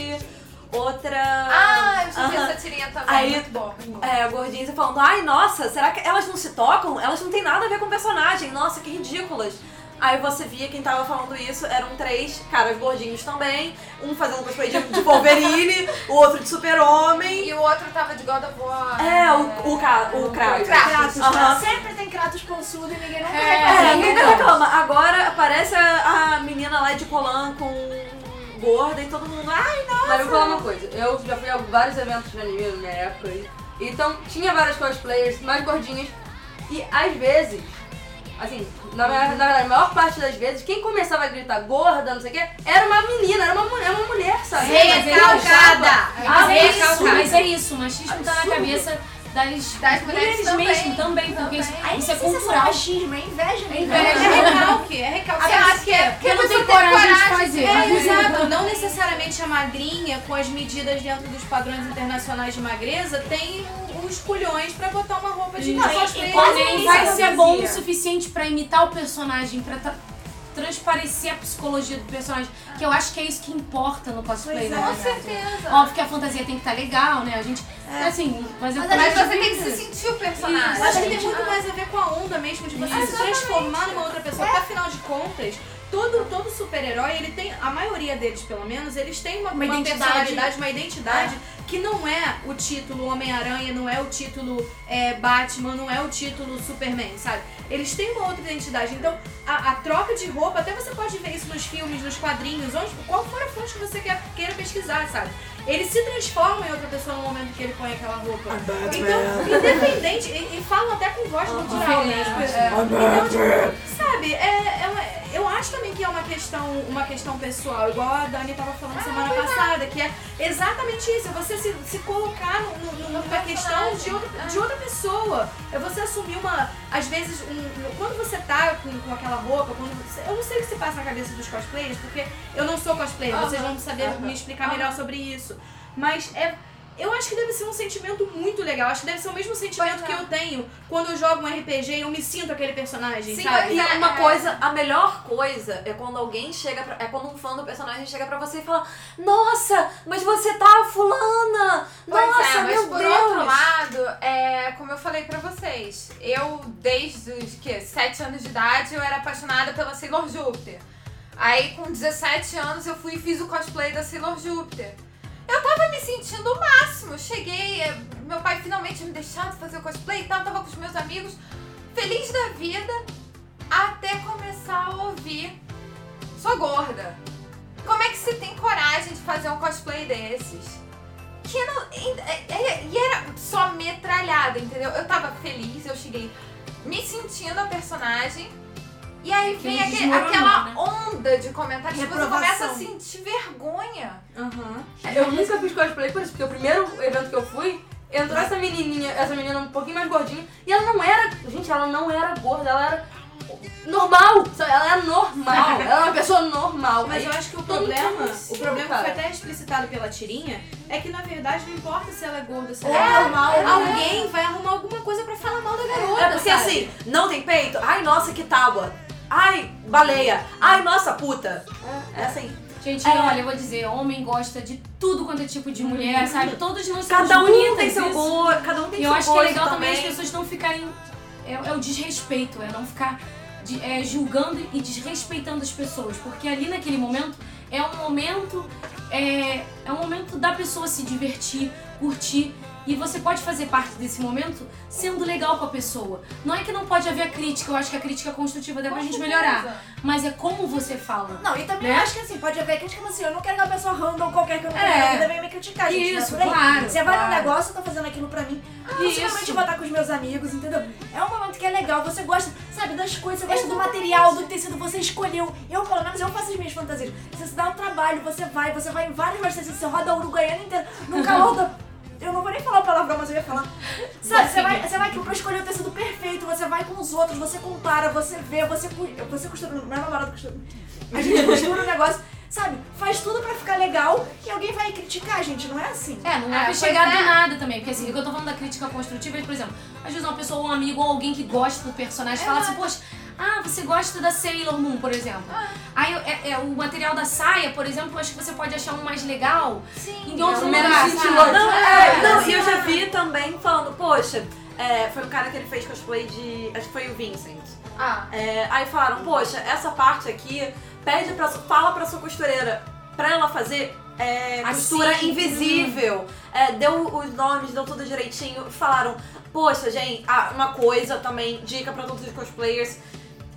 outra. Ah, eu já vi Aham. essa tirinha também. Aí- Muito bom. É, gordinhas e falando, ai, nossa, será que elas não se tocam? Elas não têm nada a ver com o personagem, nossa, que ridículas. Aí você via quem tava falando isso, eram três caras gordinhos também, um fazendo cosplay de, de Wolverine, o outro de super-homem. E o outro tava de God of War. É, o, o, Ca- o Kratos. Kratos. Aham. Sempre tem Kratos consudo e ninguém nunca É, reclama. É, ninguém reclama. Agora aparece a, a menina lá de Colan com gorda e todo mundo, ai, nossa. Mas eu vou falar uma coisa, eu já fui a vários eventos de anime na minha época. Então tinha várias cosplayers mais gordinhas. E às vezes, assim, na, verdade- na verdade, a maior parte das vezes, quem começava a gritar gorda, não sei o quê, era uma menina, era uma, mulher- uma mulher, sabe? Recalcada! Mas é, isso, mas é isso, o machismo tá na cabeça das, Das mulheres também. mesmo também, porque isso, Aí isso é cultural. só machismo, é inveja. né? É É, inveja. é recalque, é recalque. Você acha que é? Porque Tem coragem de coragem fazer. É, exato. Não necessariamente a magrinha, com as medidas dentro dos padrões internacionais de magreza, tem os culhões pra botar uma roupa de Não, cosplay. e quando nem vai ser bom o suficiente pra imitar o personagem, pra tra- transparecer a psicologia do personagem, que eu acho que é isso que importa no cosplay, Pois é. na Com certeza. Óbvio que a fantasia tem que estar legal, né? A gente, assim, mas Mas a Mas você tem que se sentir o personagem. Eu acho que tem muito mais a ver com a onda mesmo, de você se transformar numa outra pessoa. Porque afinal de contas, todo, todo super-herói, ele tem, a maioria deles pelo menos, eles têm uma, Uma uma personalidade, uma identidade que não é o título Homem-Aranha, não é o título é, Batman, não é o título Superman, sabe? Eles têm uma outra identidade. Então, a, a troca de roupa, até você pode ver isso nos filmes, nos quadrinhos, onde, qual for a fonte que você quer, queira pesquisar, sabe? Ele se transforma em outra pessoa no momento que ele põe aquela roupa. Então, independente, e, e falam até com voz natural, né? Tipo, então, tipo, sabe, é, é uma- eu acho também que é uma questão, uma questão pessoal, igual a Dani tava falando semana passada, que é exatamente isso, é você se, se colocar no- no- no- numa questão de outra, de outra pessoa. É você assumir uma. Às vezes, um- quando você tá com, com aquela roupa, quando você- eu não sei o que se passa na cabeça dos cosplayers, porque eu não sou cosplayer, vocês vão saber me explicar melhor sobre isso. Mas é. Eu acho que deve ser um sentimento muito legal. Acho que deve ser o mesmo sentimento Pois é. que eu tenho quando eu jogo um RPG e eu me sinto aquele personagem, Sim, sabe? E É, uma é. coisa, a melhor coisa é quando alguém chega pra, é quando um fã do personagem chega pra você e fala: Nossa, mas você tá a fulana! Pois Nossa, é, mas meu por Deus! outro lado, é, como eu falei pra vocês, eu desde os que, 7 anos de idade eu era apaixonada pela Sailor Júpiter. Aí com 17 anos eu fui e fiz o cosplay da Sailor Júpiter. Eu tava me sentindo o máximo. Cheguei, eh, meu pai finalmente me deixando fazer o cosplay e tal, tava com os meus amigos, feliz da vida, até começar a ouvir. Sou gorda. Como é que você tem coragem de fazer um cosplay desses? Que não. E, e- e era só metralhada, entendeu? Eu tava feliz, eu cheguei me sentindo a personagem. E aí vem aquele- aquela né? onda de comentários que você começa a sentir vergonha. Aham. Eu nunca fiz cosplay por isso, porque o primeiro evento que eu fui, entrou essa menininha, essa menina um pouquinho mais gordinha, e ela não era, gente, ela não era gorda, ela era normal, ela era normal, ela era uma pessoa normal. Mas eu acho que o problema, o problema que foi até explicitado pela tirinha, é que na verdade não importa se ela é gorda se ela é normal, né? Alguém vai arrumar alguma coisa pra falar mal da garota, É porque sabe? assim, não tem peito? Ai, nossa, que tábua! Ai, baleia! Ai, nossa, puta! É assim. Gente, É. olha, eu vou dizer, homem gosta de tudo quanto é tipo de mulher, sabe? Todos nós somos Cada um bonitas, tem seu gosto, cada um tem E seu eu acho que é gosto legal também. também. as pessoas não ficarem. É, é o desrespeito, é não ficar de- é, julgando e desrespeitando as pessoas. Porque ali naquele momento é um momento. É, é um momento da pessoa se divertir, curtir. E você pode fazer parte desse momento sendo legal com a pessoa. Não é que não pode haver a crítica, eu acho que a crítica construtiva dá pra gente melhorar. Mas é como você fala. Não, e também Né? eu acho que assim, pode haver crítica, mas assim, eu não quero que uma pessoa random qualquer que eu não É. conheço ainda venha me criticar, gente. Isso, não é por aí. claro, Você vai claro. num negócio, tá fazendo aquilo pra mim. Possivelmente eu vou estar com os meus amigos, entendeu? É um momento que é legal, você gosta, sabe, das coisas, você gosta do material, do tecido, você escolheu. Eu, pelo menos, eu faço as minhas fantasias. Você se dá o trabalho, você vai, você vai em vários vários tecidos, você roda a Uruguaiana inteira, num calor da... Eu não vou nem falar o palavrão, mas eu ia falar. Sabe, você vai, você vai aqui pra escolher o tecido perfeito, você vai com os outros, você compara, você vê, você, você costura. Meu namorado costura. A gente costura o negócio, sabe? Faz tudo pra ficar legal e alguém vai criticar, gente. Não é assim. É, não É, é, chegar é. do nada também. Porque assim, o que eu tô falando da crítica construtiva é, por exemplo, às vezes uma pessoa, um amigo ou alguém que gosta do personagem fala assim, poxa, ah, você gosta da Sailor Moon, por exemplo. Aí é, é, o material da saia, por exemplo, eu acho que você pode achar um mais legal em outro É, lugar. Não, É, é, não, assim, e eu já vi também falando, poxa, é, foi um cara que ele fez cosplay de. Acho que foi o Vincent. Ah, É, aí falaram, poxa, essa parte aqui, pede pra, fala pra sua costureira pra ela fazer é, Assim, costura invisível. É, deu os nomes, deu tudo direitinho. Falaram, poxa, gente, ah, uma coisa também, dica pra todos os cosplayers.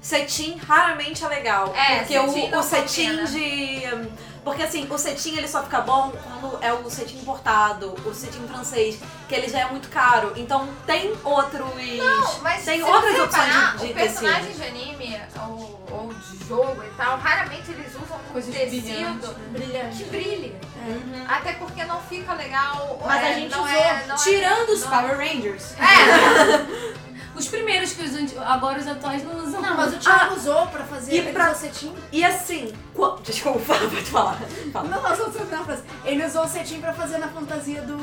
Cetim raramente é legal. É, porque cetim o, o cetim de. Porque assim, o cetim ele só fica bom quando é o cetim importado, o cetim francês, que ele já é muito caro. Então tem outros. Não, mas tem se outras você opções de, de o personagem tecido. de anime ou, ou de jogo e tal, raramente eles usam um Coisas tecido brilhantes, Brilhante. que brilhe. Uhum. Até porque não fica legal. Mas é, a gente não usou. é, não é- Tirando os não- Power Rangers. É, Os primeiros que os agora os atuais não usam. Não, mas o Thiago usou pra fazer e ele pra- usou cetim. E assim, qu- desculpa, pode falar. Fala. Não, não, terminar a frase. Ele usou o cetim pra fazer na fantasia do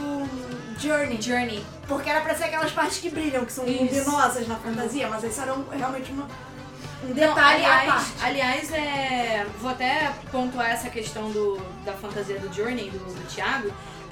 Journey. Journey. Porque era pra ser aquelas partes que brilham, que são luminosas na fantasia, mas isso era um- realmente uma- um Não, detalhe à aliás, parte. aliás, é, vou até pontuar essa questão do, da fantasia do Journey, do, do Thiago,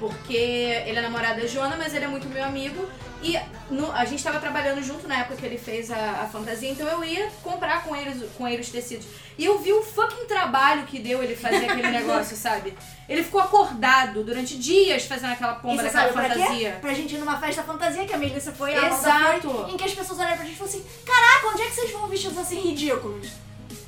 porque ele é namorado da Joana, mas ele é muito meu amigo. E no- a gente tava trabalhando junto na época que ele fez a, a fantasia, então eu ia comprar com ele, com ele os tecidos. E eu vi o fucking trabalho que deu ele fazer aquele negócio, sabe? Ele ficou acordado durante dias fazendo aquela pomba daquela sabe pra quê? fantasia. Pra gente ir numa festa fantasia, que a Melissa foi, a Exato. foi, em que as pessoas olharam pra gente e falaram assim, caraca, onde é que vocês vão vestidos assim ridículos?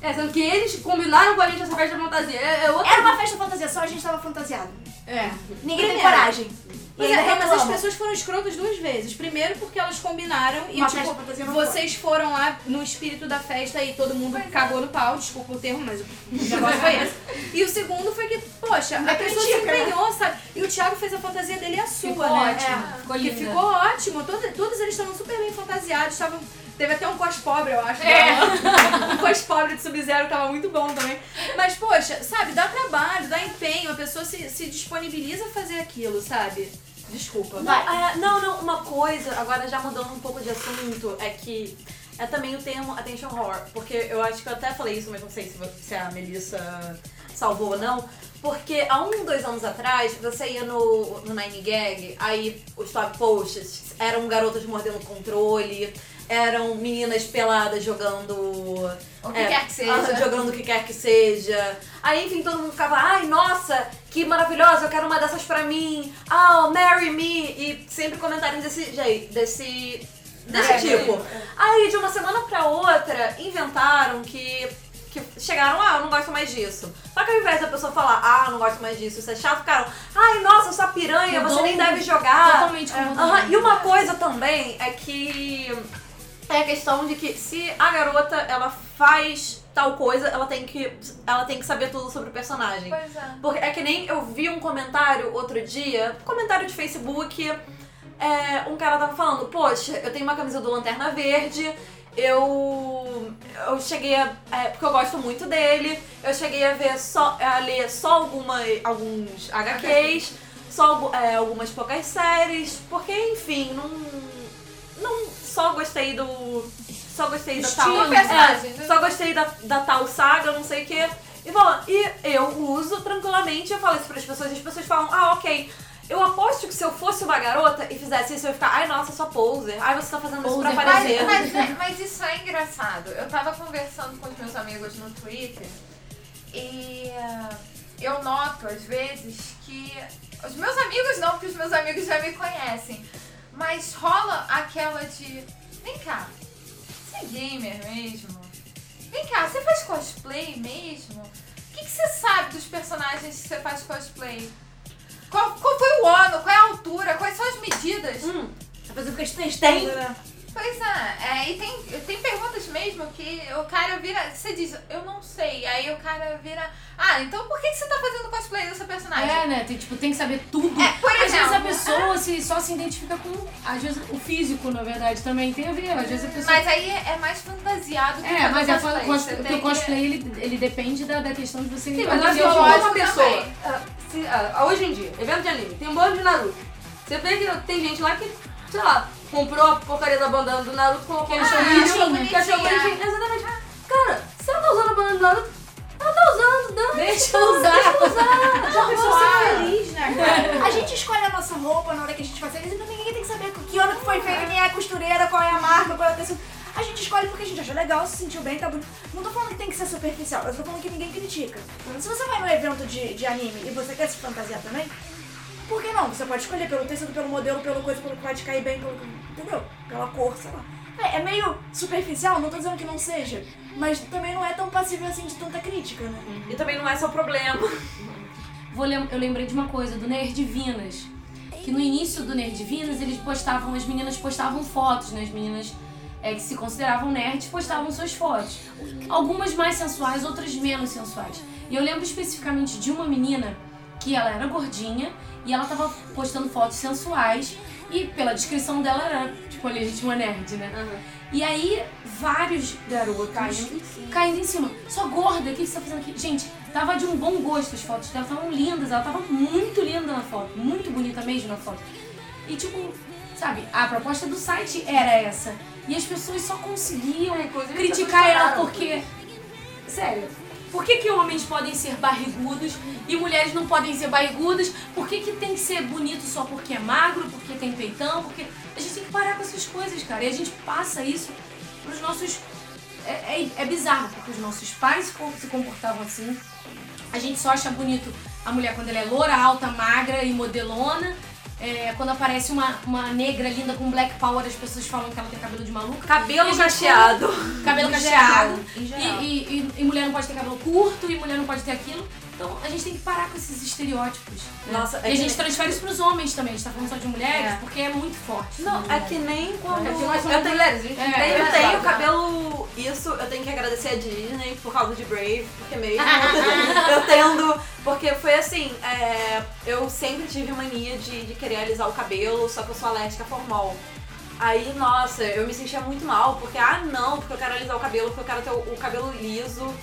É, sendo que eles combinaram com a gente essa festa de fantasia. É, é outra Era uma festa fantasia, só a gente tava fantasiado. É. Ninguém tem coragem. Mas, ainda é, mas as pessoas foram escrotas duas vezes. Primeiro porque elas combinaram e Uma tipo, vocês foram lá no espírito da festa e todo mundo cagou no pau, desculpa o termo, mas o negócio foi esse. E o segundo foi que, poxa, a pessoa se né? empenhou, sabe? E o Thiago fez a fantasia dele e a sua, Ficou né? ótimo, É. ficou ficou ótimo. Todo- todos eles estavam super bem fantasiados, estavam. Teve até um cos pobre, eu acho. É. um cos pobre de Sub-Zero que tava muito bom também. Mas, poxa, sabe, dá trabalho, dá empenho, a pessoa se, se disponibiliza a fazer aquilo, sabe? Desculpa. Não, é, não, não, uma coisa, agora já mudando um pouco de assunto, é que é também o termo attention horror. Porque eu acho que eu até falei isso, mas não sei se, se a Melissa salvou ou não. Porque há um, dois anos atrás, você ia no, no Nine Gag, aí os top posts eram garotas mordendo controle, eram meninas peladas jogando. O que é, quer que seja. ah, Jogando o que quer que seja. Aí, enfim, todo mundo ficava, ai, nossa, que maravilhosa, eu quero uma dessas pra mim. Oh, marry me. E sempre comentários desse jeito, desse. desse É, tipo. Aí, de uma semana pra outra, inventaram que. que chegaram, ah, eu não gosto mais disso. Só que ao invés da pessoa falar, ah, eu não gosto mais disso, isso é chato, ficaram, ai, nossa, sua piranha, você nem deve jogar. Totalmente É, aham, E uma coisa também é que é a questão de que se a garota ela faz tal coisa, ela tem que ela tem que saber tudo sobre o personagem. Pois é. Porque é que nem eu vi um comentário outro dia, comentário de Facebook, é, um cara tava falando, poxa, eu tenho uma camisa do Lanterna Verde, eu eu cheguei a, é, porque eu gosto muito dele, eu cheguei a ver só a ler só alguma, alguns HQs, só é, algumas poucas séries, porque enfim, não não só gostei do só gostei da tal personagem, é, né? só gostei da, da tal saga, não sei o que. E, bom, e eu uso tranquilamente, eu falo isso para as pessoas, e as pessoas falam, ah, ok. Eu aposto que se eu fosse uma garota e fizesse isso, eu ia ficar, ai nossa, sua poser. Ai, você tá fazendo isso pra Poser, aparecer. Mas, mas, é- mas isso é engraçado. Eu tava conversando com os meus amigos no Twitter e eh, eu noto às vezes que. Os meus amigos não, porque os meus amigos já me conhecem. Mas rola aquela de. Vem cá, você é gamer mesmo? Vem cá, você faz cosplay mesmo? O que, que você sabe dos personagens que você faz cosplay? Qual, qual foi o ano? Qual é a altura? Quais são as medidas? Hum, eu fico testando, né? Pois é, é, e tem, tem perguntas mesmo que o cara vira. Você diz, eu não sei. Aí o cara vira. Ah, então por que você tá fazendo cosplay dessa personagem? É, né? Tem, tipo, tem que saber tudo. É, por às vezes a exemplo, pessoa se, só se identifica com. Às vezes o físico, na verdade, também tem a ver. Às vezes a pessoa. Mas aí é mais fantasiado que É, mas é cosplay. cos- Você porque o cosplay ele, ele depende da, da questão de você Sim, mas eu que o uma pessoa. ah, se- ah, hoje em dia, evento de anime, tem um bando de Naruto. Você vê que tem gente lá que, sei lá, comprou a porcaria da bandana do Naruto, colocou no seu vídeo, que achou bonitinha. bonitinho. Exatamente. Cara, se ela tá usando a bandana do Naruto, ela tá usando, dando. Deixa eu usar. A pessoa Claro. ser feliz, né, cara? A gente escolhe a nossa roupa na hora que a gente vai feliz, então ninguém tem que saber que ano que foi feita, quem é a costureira, qual é a marca, qual é o tecido. A gente escolhe porque a gente acha legal, se sentiu bem, tá bonito. Não tô falando que tem que ser superficial, eu tô falando que ninguém critica. Se você vai num evento de, de anime e você quer se fantasiar também, por que não? Você pode escolher pelo tecido, pelo modelo, pela coisa, pelo que vai te cair bem, pelo, entendeu? Pela cor, sei lá. É, é meio superficial, não tô dizendo que não seja, mas também não é tão passível assim de tanta crítica, né? E também não é seu problema. Vou lem- eu lembrei de uma coisa, do Nerd Divinas. Que no início do Nerd Divinas, eles postavam, as meninas postavam fotos, né? As meninas é, que se consideravam nerds postavam suas fotos. Algumas mais sensuais, outras menos sensuais. E eu lembro especificamente de uma menina que ela era gordinha e ela tava postando fotos sensuais e pela descrição dela era, tipo, a legítima nerd, né? E aí, vários garotos caindo em cima. Só gorda, o que você tá fazendo aqui? Gente, tava de um bom gosto as fotos dela, estavam lindas, ela tava muito linda na foto, muito bonita mesmo na foto. E tipo, sabe, a proposta do site era essa. E as pessoas só conseguiam inclusive, criticar ela porque. Sério. Por que, que homens podem ser barrigudos e mulheres não podem ser barrigudas? Por que, que tem que ser bonito só porque é magro, porque tem peitão? Porque. A gente tem que parar com essas coisas, cara. E a gente passa isso pros nossos. É, é, é bizarro, porque os nossos pais se com- se comportavam assim. A gente só acha bonito a mulher quando ela é loura, alta, magra e modelona. É, quando aparece uma, uma negra linda com black power, as pessoas falam que ela tem cabelo de maluca. Cabelo E gente cacheado. cabelo Em cacheado. geral, em E, geral. e, e- e mulher não pode ter cabelo curto, e mulher não pode ter aquilo. Então a gente tem que parar com esses estereótipos. né? Nossa, é e a que gente nem- transfere isso pros homens também. A gente tá falando só de mulheres, É. porque é muito forte. Não, é que nem quando. É que nós eu somos tenho, mulheres, a gente É, tem eu tenho cabelo. Isso eu tenho que agradecer a Disney por causa de Brave, porque mesmo. eu tendo. Porque foi assim, é, eu sempre tive mania de, de querer alisar o cabelo, só que eu sou alérgica a formol. Aí, nossa, eu me sentia muito mal, porque, ah não, porque eu quero alisar o cabelo, porque eu quero ter o, o cabelo liso.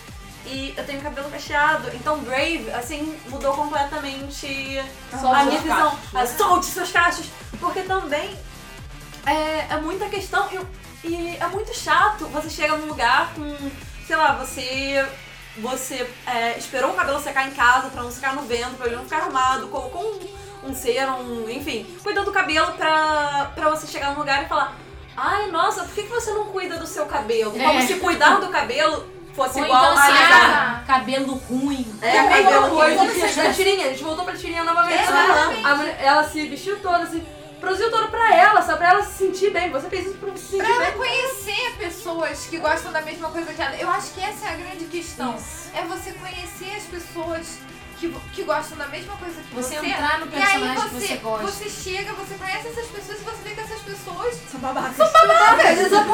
E eu tenho cabelo cacheado. Então Brave, assim, mudou completamente Solte a minha visão. né? Ah, Solte seus cachos! Porque também é, é muita questão e, e é muito chato. Você chega num lugar com, sei lá, você. Você é, esperou o cabelo secar em casa pra não secar no vento, pra ele não ficar armado, colocou um, um serum, enfim, cuidou do cabelo pra, pra você chegar num lugar e falar: Ai, nossa, por que, que você não cuida do seu cabelo? Como É. se cuidar do cabelo fosse Ou igual então, a assim, alisar. ah, cabelo ruim. É, a mesma cabelo coisa que da tirinha. A gente voltou pra tirinha novamente. Exatamente. A mulher- ela se vestiu toda, se produziu toda pra ela, só pra ela se sentir bem. Você fez isso pra você se sentir Pra ela bem. conhecer pessoas que gostam da mesma coisa que ela. Eu acho que essa é a grande questão. É você conhecer as pessoas que, que gostam da mesma coisa que você. Você entrar no e aí personagem que você, você gosta. você chega, você conhece essas pessoas e você vê que essas pessoas São babacas. são babacas.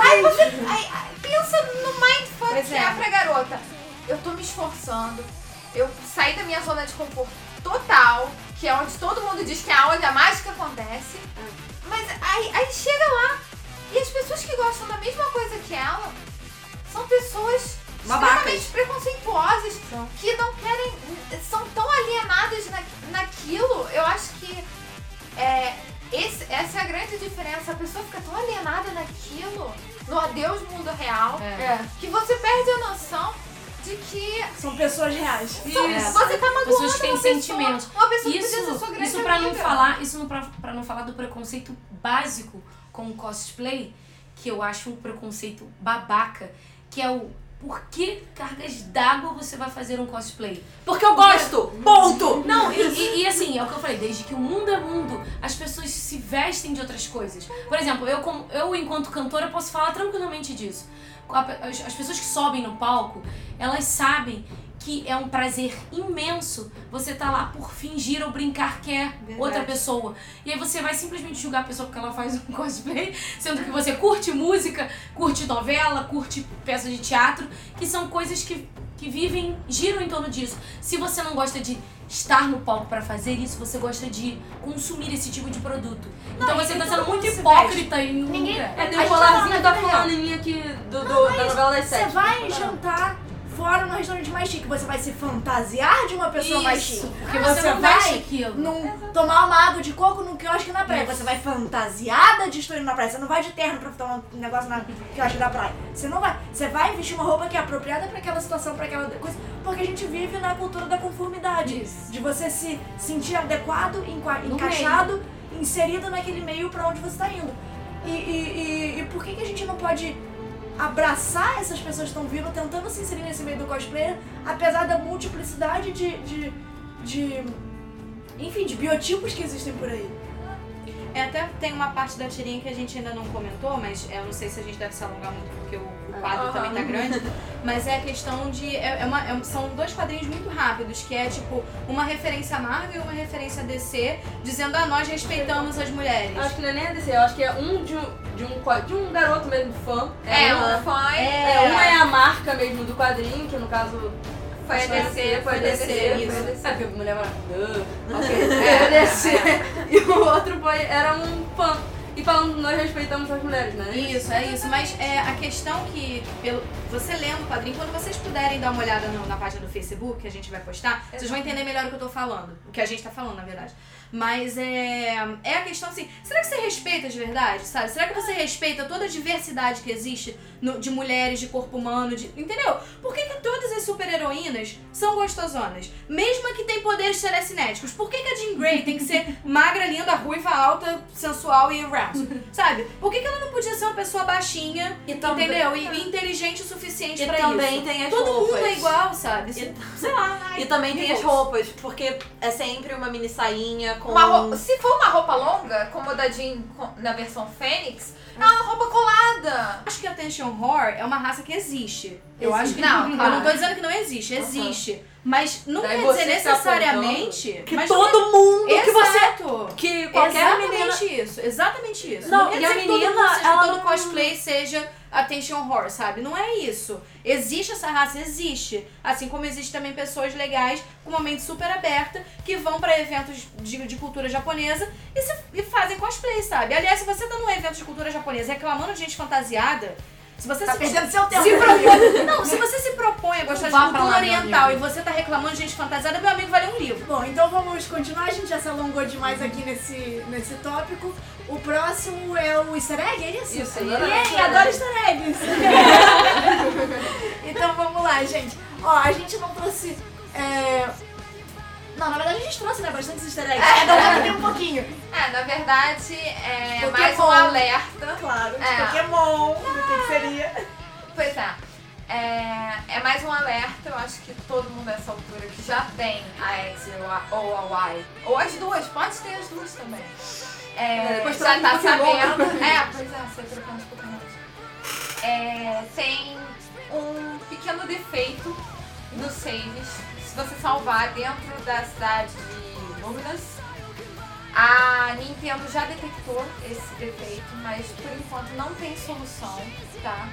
Aí você aí, pensa no mindfuck Pois que é. é pra garota. Eu tô me esforçando. Eu saí da minha zona de conforto total, que é onde todo mundo diz que é onde a mágica acontece. Mas aí, aí chega lá e as pessoas que gostam da mesma coisa que ela são pessoas Babacas. extremamente preconceituosas que não querem. são tão alienadas na, naquilo. Eu acho que é, esse- essa é a grande diferença. A pessoa fica tão alienada naquilo, no adeus mundo real, É. que você perde a noção de que São pessoas reais. são- Isso. você tá magoando Pessoas que têm uma pessoa, sentimentos. Uma pessoa que podia ser Isso, sua grande isso pra não amiga. falar, isso não pra, pra não falar do preconceito básico com o cosplay, que eu acho um preconceito babaca, que é o por que cargas d'água você vai fazer um cosplay? Porque eu gosto! Ponto! Não, e, e- e assim, é o que eu falei, desde que o mundo é mundo, as pessoas se vestem de outras coisas. Por exemplo, eu, como, eu enquanto cantora, posso falar tranquilamente disso. As, as pessoas que sobem no palco, elas sabem que é um prazer imenso você tá lá por fingir ou brincar que é outra pessoa. E aí você vai simplesmente julgar a pessoa porque ela faz um cosplay, sendo que você curte música, curte novela, curte peças de teatro, que são coisas que, que vivem, giram em torno disso. Se você não gosta de estar no palco pra fazer isso, você gosta de consumir esse tipo de produto. então e você tá sendo muito hipócrita e não Ninguém- é. É, tem A um colarzinho tá da fulaninha aqui do, do- da novela das Você sete. vai jantar fora no restaurante mais chique, você vai se fantasiar de uma pessoa mais chique. Isso, porque você não vai num, tomar uma água de coco num quiosque na praia. Você vai fantasiada de estar indo na praia. Você não vai de terno pra tomar um negócio na quiosque da praia. Você não vai. Você vai vestir uma roupa que é apropriada pra aquela situação, pra aquela coisa. Porque a gente vive na cultura da conformidade. Isso. De você se sentir adequado, enqua- No encaixado, inserido naquele meio pra onde você tá indo. E, e, e, e por que, que a gente não pode abraçar essas pessoas que estão vindo, tentando se inserir nesse meio do cosplayer, apesar da multiplicidade de, de, de enfim, de biotipos que existem por aí. É, até tem uma parte da tirinha que a gente ainda não comentou, mas eu não sei se a gente deve se alongar muito porque o quadro Aham. também tá grande. Mas é a questão de. É, é uma, é são dois quadrinhos muito rápidos, que é tipo uma referência a Marvel e uma referência a DC, dizendo a nós respeitamos as mulheres. Acho que não é nem a DC, eu acho que é um de um, de um, de um garoto mesmo, fã. É, uma, um fã. é, uma é a marca mesmo do quadrinho, que no caso Foi a DC, foi a DC, foi a. DC. É, a mulher vai. "Ah, Ok, é a DC. E o outro foi, era um fã. E falando, nós respeitamos as mulheres, né? Isso, é isso. Mas é a questão que, pelo, você lendo o quadrinho, quando vocês puderem dar uma olhada no- na página do Facebook, que a gente vai postar, vocês vão entender melhor o que eu tô falando. O que a gente tá falando, na verdade. Mas é, é a questão assim, será que você respeita de verdade, sabe? Será que você respeita toda a diversidade que existe no- de mulheres, de corpo humano, de, entendeu? Por que, que todas as super-heroínas são gostosonas? Mesmo que tem poderes telecinéticos. Por que, que a Jean Grey tem que ser magra, linda, ruiva, alta, sensual e aroused? Sabe? Por que, que ela não podia ser uma pessoa baixinha, E entendeu? E, e inteligente o suficiente E pra também isso? tem as Todo roupas. mundo é igual, sabe? E- Sei lá. ai, E também tem as nervoso. roupas, porque é sempre uma mini sainha com. Uma roupa, se for uma roupa longa, como a da Jean na versão Fênix, é uma roupa colada. acho que a Attention Horror é uma raça que existe. Eu Existe. acho que Não, Eu claro. não tô dizendo que não existe, existe. Mas não Daí quer você dizer fica necessariamente. Que mas todo mundo não é... que você. Exato. Que qualquer exatamente menina. isso, exatamente isso. Não, quer e a dizer que todo menina, mundo seja, ela todo não- cosplay seja attention horror, sabe? Não é isso. Existe essa raça, existe. Assim como existe também pessoas legais com uma mente super aberta que vão pra eventos de, de cultura japonesa e, se- e fazem cosplay, sabe? Aliás, se você tá num evento de cultura japonesa reclamando de gente fantasiada, Se você Tá se, perdendo seu tempo. se propõe, não, se você se propõe a gostar de Vá cultura lá, oriental e você tá reclamando de gente fantasiada, meu amigo vai ler um livro. Bom, então vamos continuar. A gente já se alongou demais aqui nesse, nesse tópico. O próximo é o easter egg, é isso? Isso, E aí, adoro easter eggs. então vamos lá, gente. Ó, a gente não trouxe. é, Não, na verdade a gente trouxe, né? Bastante easter eggs. Cada um tem um pouquinho. É, na verdade, é Pokémon. mais um alerta. Claro, de É. Pokémon. Do que, seria? Pois é. é. é mais um alerta, eu acho que todo mundo nessa altura que já tem a X ou a, Y. Ou as duas, pode ter as duas também. É, Depois já tá sabendo. É, pois é, você trocando de Pokémon. É, tem um pequeno defeito nos saves. Você salvar dentro da cidade de Luminous, a Nintendo já detectou esse defeito, mas por enquanto não tem solução, tá?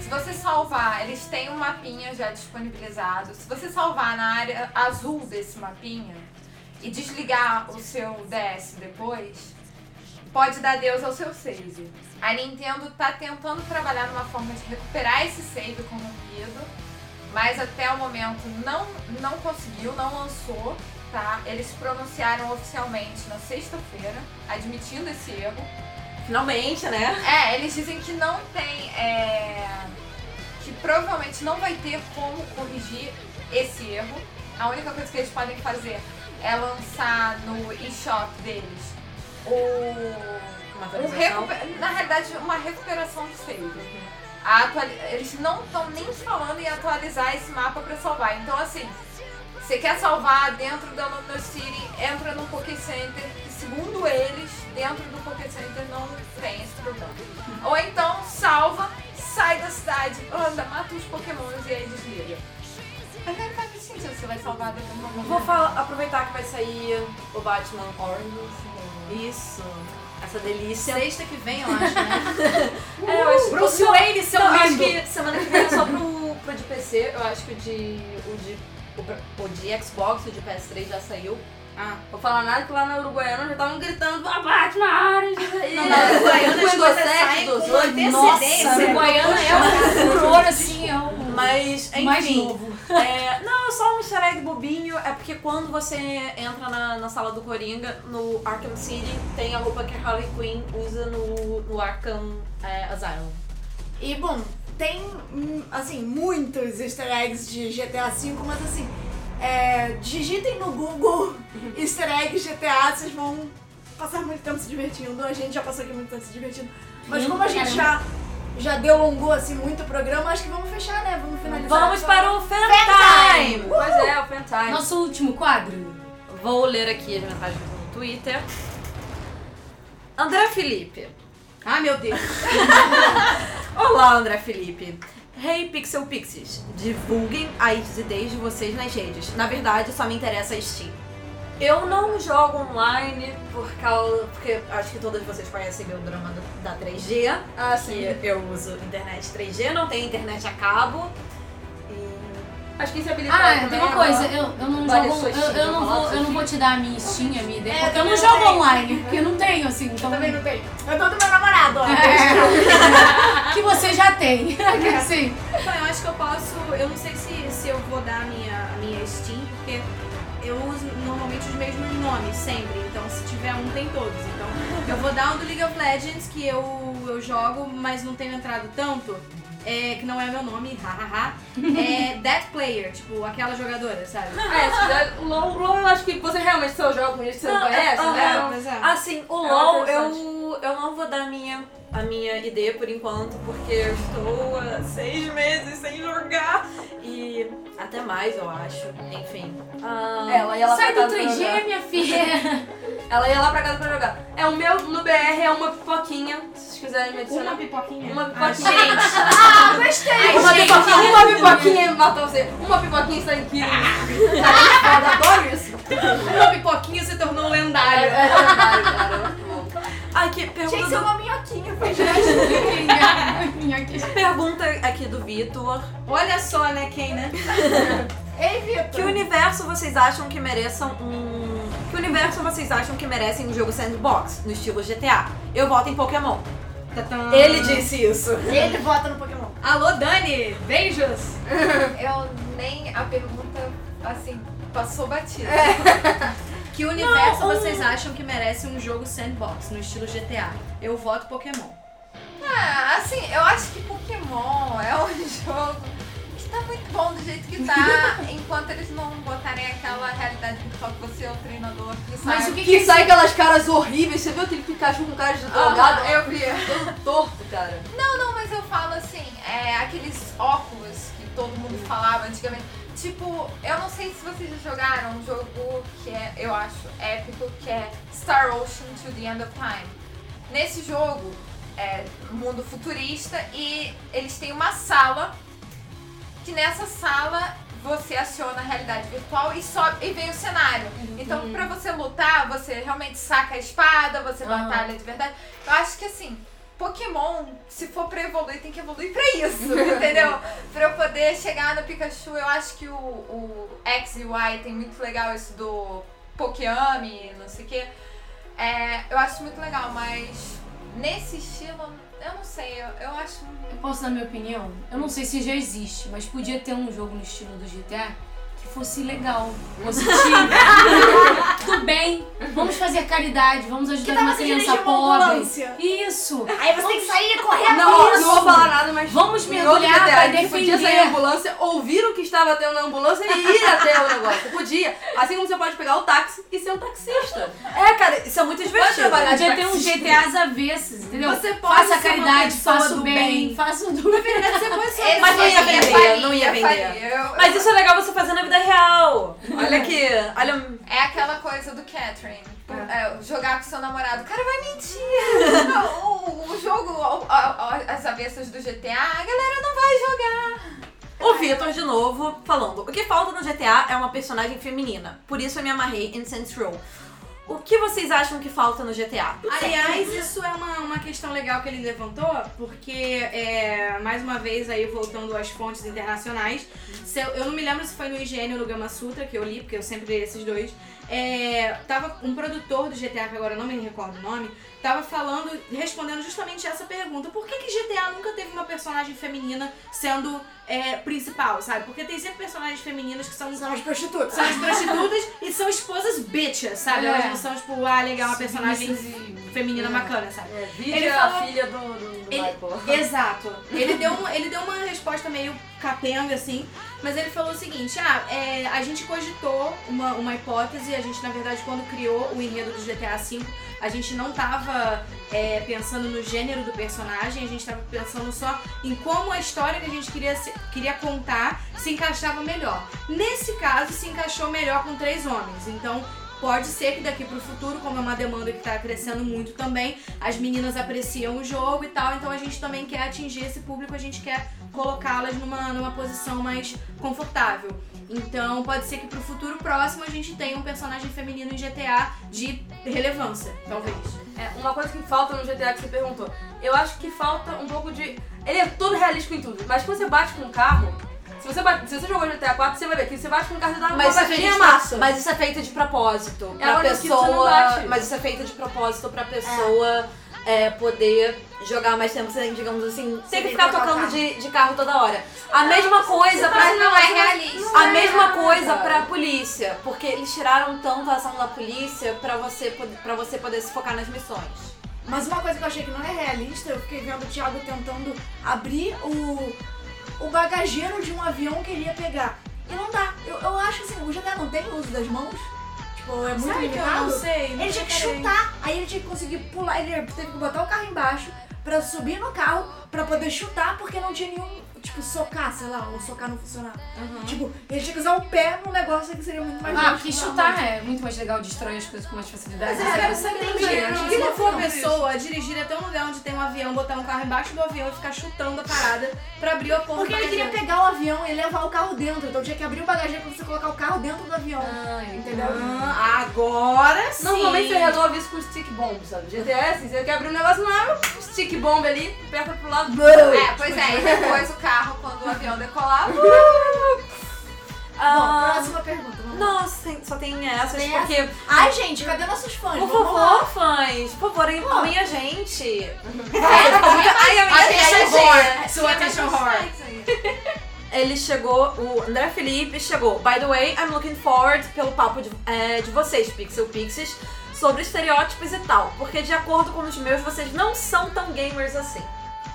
Se você salvar, eles têm um mapinha já disponibilizado. Se você salvar na área azul desse mapinha e desligar o seu DS depois, pode dar adeus ao seu save. A Nintendo tá tentando trabalhar numa forma de recuperar esse save corrompido, mas até o momento não, não conseguiu, não lançou, tá? Eles se pronunciaram oficialmente na sexta-feira, admitindo esse erro. Finalmente, né? É, eles dizem que não tem. é, que provavelmente não vai ter como corrigir esse erro. A única coisa que eles podem fazer é lançar no eShop deles o. Uma um atualização. recupe- Na realidade, uma recuperação do save. A atuali- Eles não estão nem falando em atualizar esse mapa para salvar. Então, assim, você quer salvar dentro da Lunar City, entra no Poké Center, que segundo eles, dentro do Poké Center não tem esse problema. Ou então, salva, sai da cidade, anda, mata os pokémons e aí desliga. Mas não faz sentido, você vai salvar dentro do. Vou falar- aproveitar que vai sair o Batman Orange. Isso. Essa delícia. Sexta que vem, eu acho, né? É, eu acho Bruce Wayne, seu Não, acho que semana que vem é só pro, pro de PC. Eu acho que o de. O de, o, o de Xbox, o de PS3 já saiu. Ah. Vou falar nada que lá na Uruguaiana já estavam gritando "Ah, Batman aí. Não, na Uruguaiana 7, saem com 18, antecedência. Nossa, o Guaiana é um furor, assim, é o Mas, enfim. mais novo. É, não, só um easter egg bobinho. É porque quando você entra na, na sala do Coringa, no Arkham City, tem a roupa que a Harley Quinn usa no, no Arkham é, Asylum. E bom, tem hum, assim muitos easter eggs de GTA V, mas assim, é, digitem no Google easter eggs GTA, vocês vão passar muito tempo se divertindo. A gente já passou aqui muito tempo se divertindo. Mas como a gente já, já delongou assim muito o programa, acho que vamos fechar, né? Vamos finalizar. Vamos para o Fan Time! Pois é, o Fantime. Nosso último quadro. Vou ler aqui as mensagens no Twitter. André Felipe. Ai, meu Deus. Olá, André Felipe. Hey Pixel Pixies, divulguem as ideias de vocês nas redes. Na verdade, só me interessa a Steam. Eu não jogo online por causa. Porque acho que todas vocês conhecem meu drama da 3G. Ah, sim. eu uso internet 3G, não tenho internet a cabo. E. Acho que isso é habilitado Ah, tem uma coisa, eu, eu não Vale jogo. Eu, eu não vou eu não vou te dar a minha Steam, a minha ideia, É, porque eu não jogo tenho. online, porque eu não tenho, assim, então. Também não tem. Eu tô do meu namorado, ó. É. que você já tem. Assim. Então, eu acho que eu posso. Eu não sei se, se eu vou dar a minha, a minha Steam, porque eu uso normalmente os mesmos nomes sempre. Então, se tiver um, tem todos. Então, eu vou dar um do League of Legends que eu, eu jogo, mas não tenho entrado tanto. É, que não é meu nome, hahaha. É That Player, tipo, aquela jogadora, sabe? É, se quiser, o LOL, LOL eu acho que você realmente seu jogo com isso você não, Não, é- conhece, né? é. Assim, o É LOL eu, eu não vou dar a minha, a minha ideia por enquanto, porque eu estou há seis meses sem jogar. E até mais, eu acho. Enfim. Ah, Ela ia lá Sai pra do casa pra 3G, jogar. minha filha. Ela ia lá pra casa pra jogar. É, o meu no BR é uma pipoquinha, se vocês quiserem me adicionar. Uma pipoquinha. Uma Ah, pipoquinha. gente. Ah, gostei! uma pipoquinha, uma pipoquinha matou você. Uma pipoquinha está. Cara, eu adoro isso. Uma pipoquinha se tornou É, lendário. é verdade, cara. bom. Aqui, Tinha que pergunta, ser do- uma minhoquinha, foi pergunta aqui do Vitor. Olha só, né, quem, né? Ei, Que Vitor. universo vocês acham que mereçam um. Que universo vocês acham que merecem um jogo sandbox, no estilo GTA? Eu voto em Pokémon. Ele disse isso. Ele vota no Pokémon. Alô, Dani! Beijos! Eu nem a pergunta, assim, passou batida. Que universo Não, um- vocês acham que merece um jogo sandbox no estilo GTA? Eu voto Pokémon. Ah, assim, eu acho que Pokémon é um jogo que tá muito bom do jeito que tá, enquanto eles não botarem aquela realidade virtual que você é o treinador que sai. Mas o que, que, Que sai aquelas caras horríveis. Você viu aquele Pikachu com cara de drogado? Aham, eu vi. Todo torto, cara. Não, não, mas eu falo assim, é aqueles óculos que todo mundo falava antigamente. Tipo, eu não sei se vocês já jogaram um jogo que é, eu acho, épico, que é Star Ocean to the End of Time. Nesse jogo, é mundo futurista e eles têm uma sala que nessa sala você aciona a realidade virtual e sobe e vem o cenário. Então, pra você lutar, você realmente saca a espada, você Aham. batalha de verdade. Eu acho que assim, Pokémon, se for pra evoluir, tem que evoluir pra isso, entendeu? Pra eu poder chegar no Pikachu, eu acho que o, o X e Y tem muito legal isso do Pokéami, não sei o quê. É, eu acho muito legal, mas nesse estilo, eu não sei, eu, eu acho. Eu posso dar minha opinião? Eu não sei se já existe, mas podia ter um jogo no estilo do GTA fosse legal, positivo. Tudo bem, vamos fazer caridade, vamos ajudar uma criança pobre. ambulância? Isso! Aí você tem que sair e correr Não, isso. não vou falar nada, mas. Vamos mergulhar GTA, pra a gente Podia defender. sair na ambulância, ouvir o que estava tendo na ambulância e ir até o negócio. Podia. Assim como você pode pegar o táxi e ser um taxista. É, cara, isso é muito divertido. trabalhar de Podia ter um taxista. GTAs avessos, entendeu? Você pode faça caridade, faça o bem, bem. faça o do Mas não ia vender, não ia vender. Mas isso é legal você fazer na vida real. Olha aqui, olha. É aquela coisa do Catherine. É, jogar com seu namorado. O cara vai mentir. o, o- jogo, o- o- as avessas do GTA, a galera não vai jogar. O Vitor, de novo, falando. O que falta no GTA é uma personagem feminina. Por isso eu me amarrei em Saints Row. O que vocês acham que falta no GTA? Aliás, isso é uma, uma questão legal que ele levantou, porque, é, mais uma vez, aí voltando às fontes internacionais, se eu, eu não me lembro se foi no IGN ou no Gama Sutra que eu li, porque eu sempre li esses dois. É, tava um produtor do GTA, que agora eu não me recordo o nome, tava falando, respondendo justamente essa pergunta: por que, que GTA nunca teve uma personagem feminina sendo é, principal, sabe? Porque tem sempre personagens femininas que são São as prostitutas. são as prostitutas e são esposas bitches, sabe? É. Elas não são, tipo, ah, legal, uma personagem Submissas feminina bacana, sabe? É, vídeo Ele é falou- a filha do, do, do Ele- Michael. Exato. Ele deu, um- ele deu uma resposta meio capenga, assim, mas ele falou o seguinte, ah, é, a gente cogitou uma, uma hipótese, a gente, na verdade, quando criou o enredo do GTA V, a gente não tava é, pensando no gênero do personagem, a gente tava pensando só em como a história que a gente queria, queria contar se encaixava melhor. Nesse caso, se encaixou melhor com três homens, então... Pode ser que daqui pro futuro, como é uma demanda que tá crescendo muito também, as meninas apreciam o jogo e tal, então a gente também quer atingir esse público, a gente quer colocá-las numa, numa posição mais confortável. Então pode ser que pro futuro próximo a gente tenha um personagem feminino em GTA de relevância, talvez. É, uma coisa que falta no GTA que você perguntou. Eu acho que falta um pouco de. Ele é todo realístico em tudo, mas quando você bate com um carro. Se você, bate, se você jogou GTA 4, você vai ver que você bate com um carro uma Mas isso, é feito massa. de, mas isso é feito de propósito. É, Pra não pessoa. Mas isso é feito de propósito pra pessoa é, poder jogar mais tempo sem, digamos assim, sem ficar o tocando carro. de, de carro toda hora. A mesma coisa pra. Mas não é realista. A mesma coisa pra polícia, porque eles tiraram tanto a ação da polícia pra você, pra você poder se focar nas missões. Mas uma coisa que eu achei que não é realista, eu fiquei vendo o Thiago tentando abrir o, o bagageiro de um avião que ele ia pegar. E não dá. Eu, eu acho assim, o GTA não tem o uso das mãos. Tipo, é muito Sabe que eu limitado. não sei? Ele tinha que chutar, aí ele tinha que conseguir pular, ele teve que botar o carro embaixo pra subir no carro, pra poder chutar, porque não tinha nenhum, tipo, socar, sei lá, ou socar não funcionar. Tipo, ele tinha que usar o pé no negócio que seria muito mais Ah, justo. porque chutar é muito mais legal, destrói as coisas com mais facilidade. Mas eu quero saber, o que pessoa dirigir até um lugar onde tem um avião, botar um carro embaixo do avião e ficar chutando a parada pra abrir a porta Porque ele queria pegar o avião e levar o carro dentro, então tinha que abrir o bagageiro pra você colocar o carro dentro do avião. entendeu? Ah, agora sim. Normalmente você resolve isso com stick bomb, sabe? Assim, você quer abrir um negócio lá, stick bomb ali, aperta pro lado. É, pois é, e depois o carro, quando o avião decolar, uh, Bom, Ah, próxima pergunta. Vamos lá. Nossa, só tem essas, Tem porque. Ai, gente, cadê nossos fãs? Por Vamos lá. favor, fãs, por favor, amem a gente. É, Ai, amem a Attention gente. whore. Sua attention whore. Ele chegou, o André Felipe chegou. By the way, I'm looking forward pelo papo de, é, de vocês, Pixel Pixies, sobre estereótipos e tal. Porque de acordo com os meus, vocês não são tão gamers assim.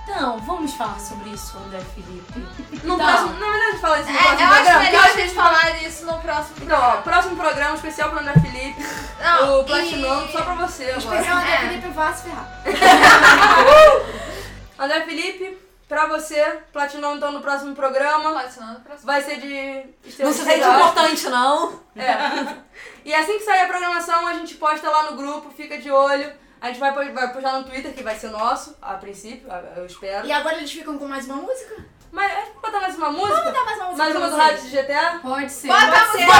Então, vamos falar sobre isso, André Felipe. No Tá. próximo, na verdade, fala isso no É, próximo eu acho programa. melhor porque a gente falar disso no próximo Então, ó, programa. próximo programa especial pro André Felipe. Não, o Platinum, e- só pra você agora. Especial André É. Felipe vai se ferrar. André Felipe, pra você, Platinum então no próximo programa. Platinum no próximo. Vai ser de Não se sente importante, não. É. E assim que sair a programação, a gente posta lá no grupo, fica de olho. A gente vai, vai postar no Twitter, que vai ser nosso, a princípio, a- eu espero. E agora eles ficam com mais uma música? Mas a gente pode botar mais uma música? Vamos dar mais uma música Mais uma do rádio de GTA? Pode ser. Bota a Pode música ser. Bota.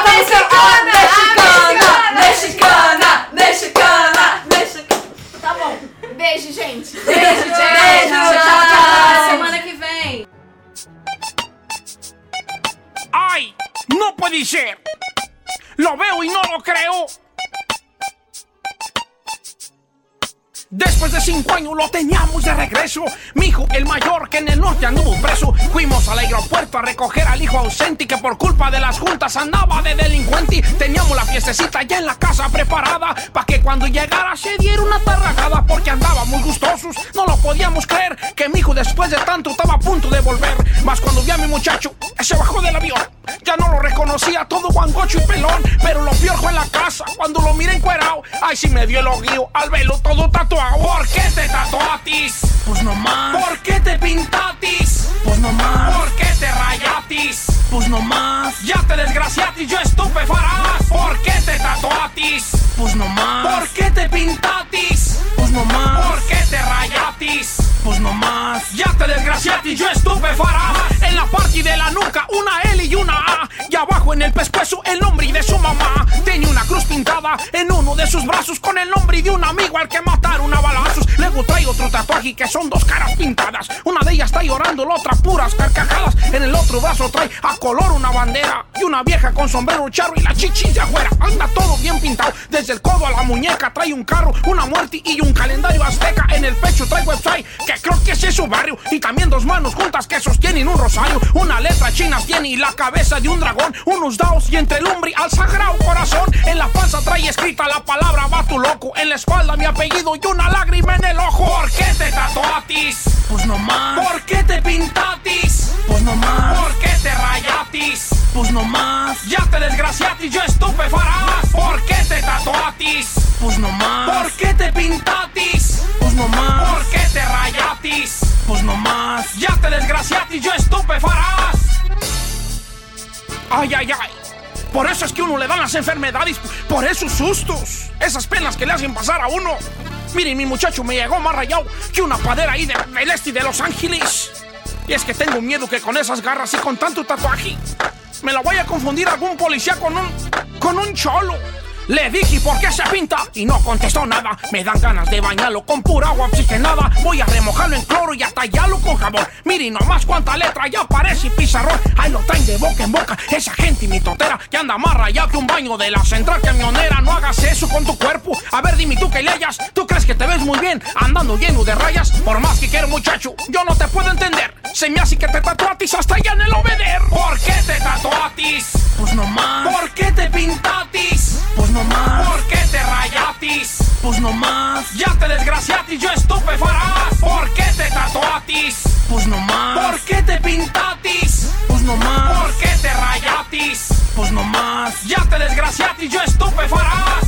Ah, mexicana! Mexicana! Mexicana! Mexicana! Tá bom. Beijo, gente. Beijo, gente. Beijo, Tchau, tchau, Até tchau. semana que vem. ¡Ay! ¡No puede ser! Lo veo y no lo creo. Después de cinco años lo teníamos de regreso. Mi hijo, el mayor, que en el norte anduvo preso. Fuimos al aeropuerto a recoger al hijo ausente que por culpa de las juntas andaba de delincuente. Teníamos la fiestecita ya en la casa preparada. Pa' que cuando llegara se diera una tarragada porque andaba muy gustosos. No lo podíamos creer que mi hijo después de tanto estaba a punto de volver. Más cuando vi a mi muchacho, se bajó del avión. Ya no lo reconocía todo guangocho y pelón. Pero lo peor fue en la casa cuando lo miré encuerao. Ay, sí me dio el oguío al velo todo tatuado. ¿Por qué te tatuatis? Pues no más. ¿Por qué te pintatis? Pues no más. ¿Por qué te rayatis? Pues no más. Ya te desgraciatis, yo estupefarás. ¿Por qué te tatuatis? Pues no más. ¿Por qué te pintatis? Pues no más. ¿Por qué te rayatis? Pues no más. Ya te desgraciatis, yo estupefarás. En la parte de la nuca, una L y una A. Y abajo en el pescuezo, el nombre de su mamá. Tenía una cruz pintada en uno de sus brazos con el nombre de un amigo al que mataron a balazos. Luego trae otro tatuaje que son dos caras pintadas. Una de ellas está llorando, la otra puras carcajadas. En el otro brazo trae a color una bandera y una vieja con sombrero charro y la chichis de afuera. Anda todo bien pintado, desde el codo a la muñeca trae un carro, una muerte y un calendario azteca. En el pecho trae website que creo que ese es su barrio. Y también dos manos juntas que sostienen un rosario. Una letra china tiene y la cabeza de un dragón. Unos dados y entre el al sagrado corazón. En la panza trae escrita la palabra va tu loco. En la espalda mi apellido y una lágrima en el ojo. ¿Por qué te tatuatis? Pues no más. ¿Por qué te pintatis? Pues no más. ¿Por qué te rayatis? Pues no más. Ya te desgraciatis, yo estupefarás. ¿Por qué te tatuatis? Pues no más. ¿Por qué te pintatis? Pues no más. ¿Por qué te rayatis? Pues no más. Ya te desgraciatis, yo estupefarás. Ay, ay, ay. Por eso es que uno le dan las enfermedades, por esos sustos, esas penas que le hacen pasar a uno. Miren, mi muchacho me llegó más rayado que una padera ahí de, del este de Los Ángeles. Y es que tengo miedo que con esas garras y con tanto tatuaje me la vaya a confundir algún policía con un. con un cholo. Le dije por qué se pinta y no contestó nada. Me dan ganas de bañarlo con pura agua oxigenada. Voy a remojarlo en cloro y tallarlo con jabón. Miren nomás cuánta letra ya parece pizarrón. Ahí lo traen de boca en boca. Esa gente mitotera que anda más rayado que un baño de la central camionera. No hagas eso con tu cuerpo. A ver, dime tú que leyas. ¿Tú crees que te ves muy bien andando lleno de rayas? Por más que quiero, muchacho, yo no te puedo entender. Se me hace que te tatuatis hasta allá en el obeder. ¿Por qué te tatuatis? Pues no ¿Por qué te rayatis? Pues nomás. Ya te desgraciatis, yo estupe farás. ¿Por qué te tatuatis? Pues nomás. ¿Por qué te pintatis? Pues nomás. ¿Por qué te rayatis? Pues nomás. Ya te desgraciatis, yo estupe farás.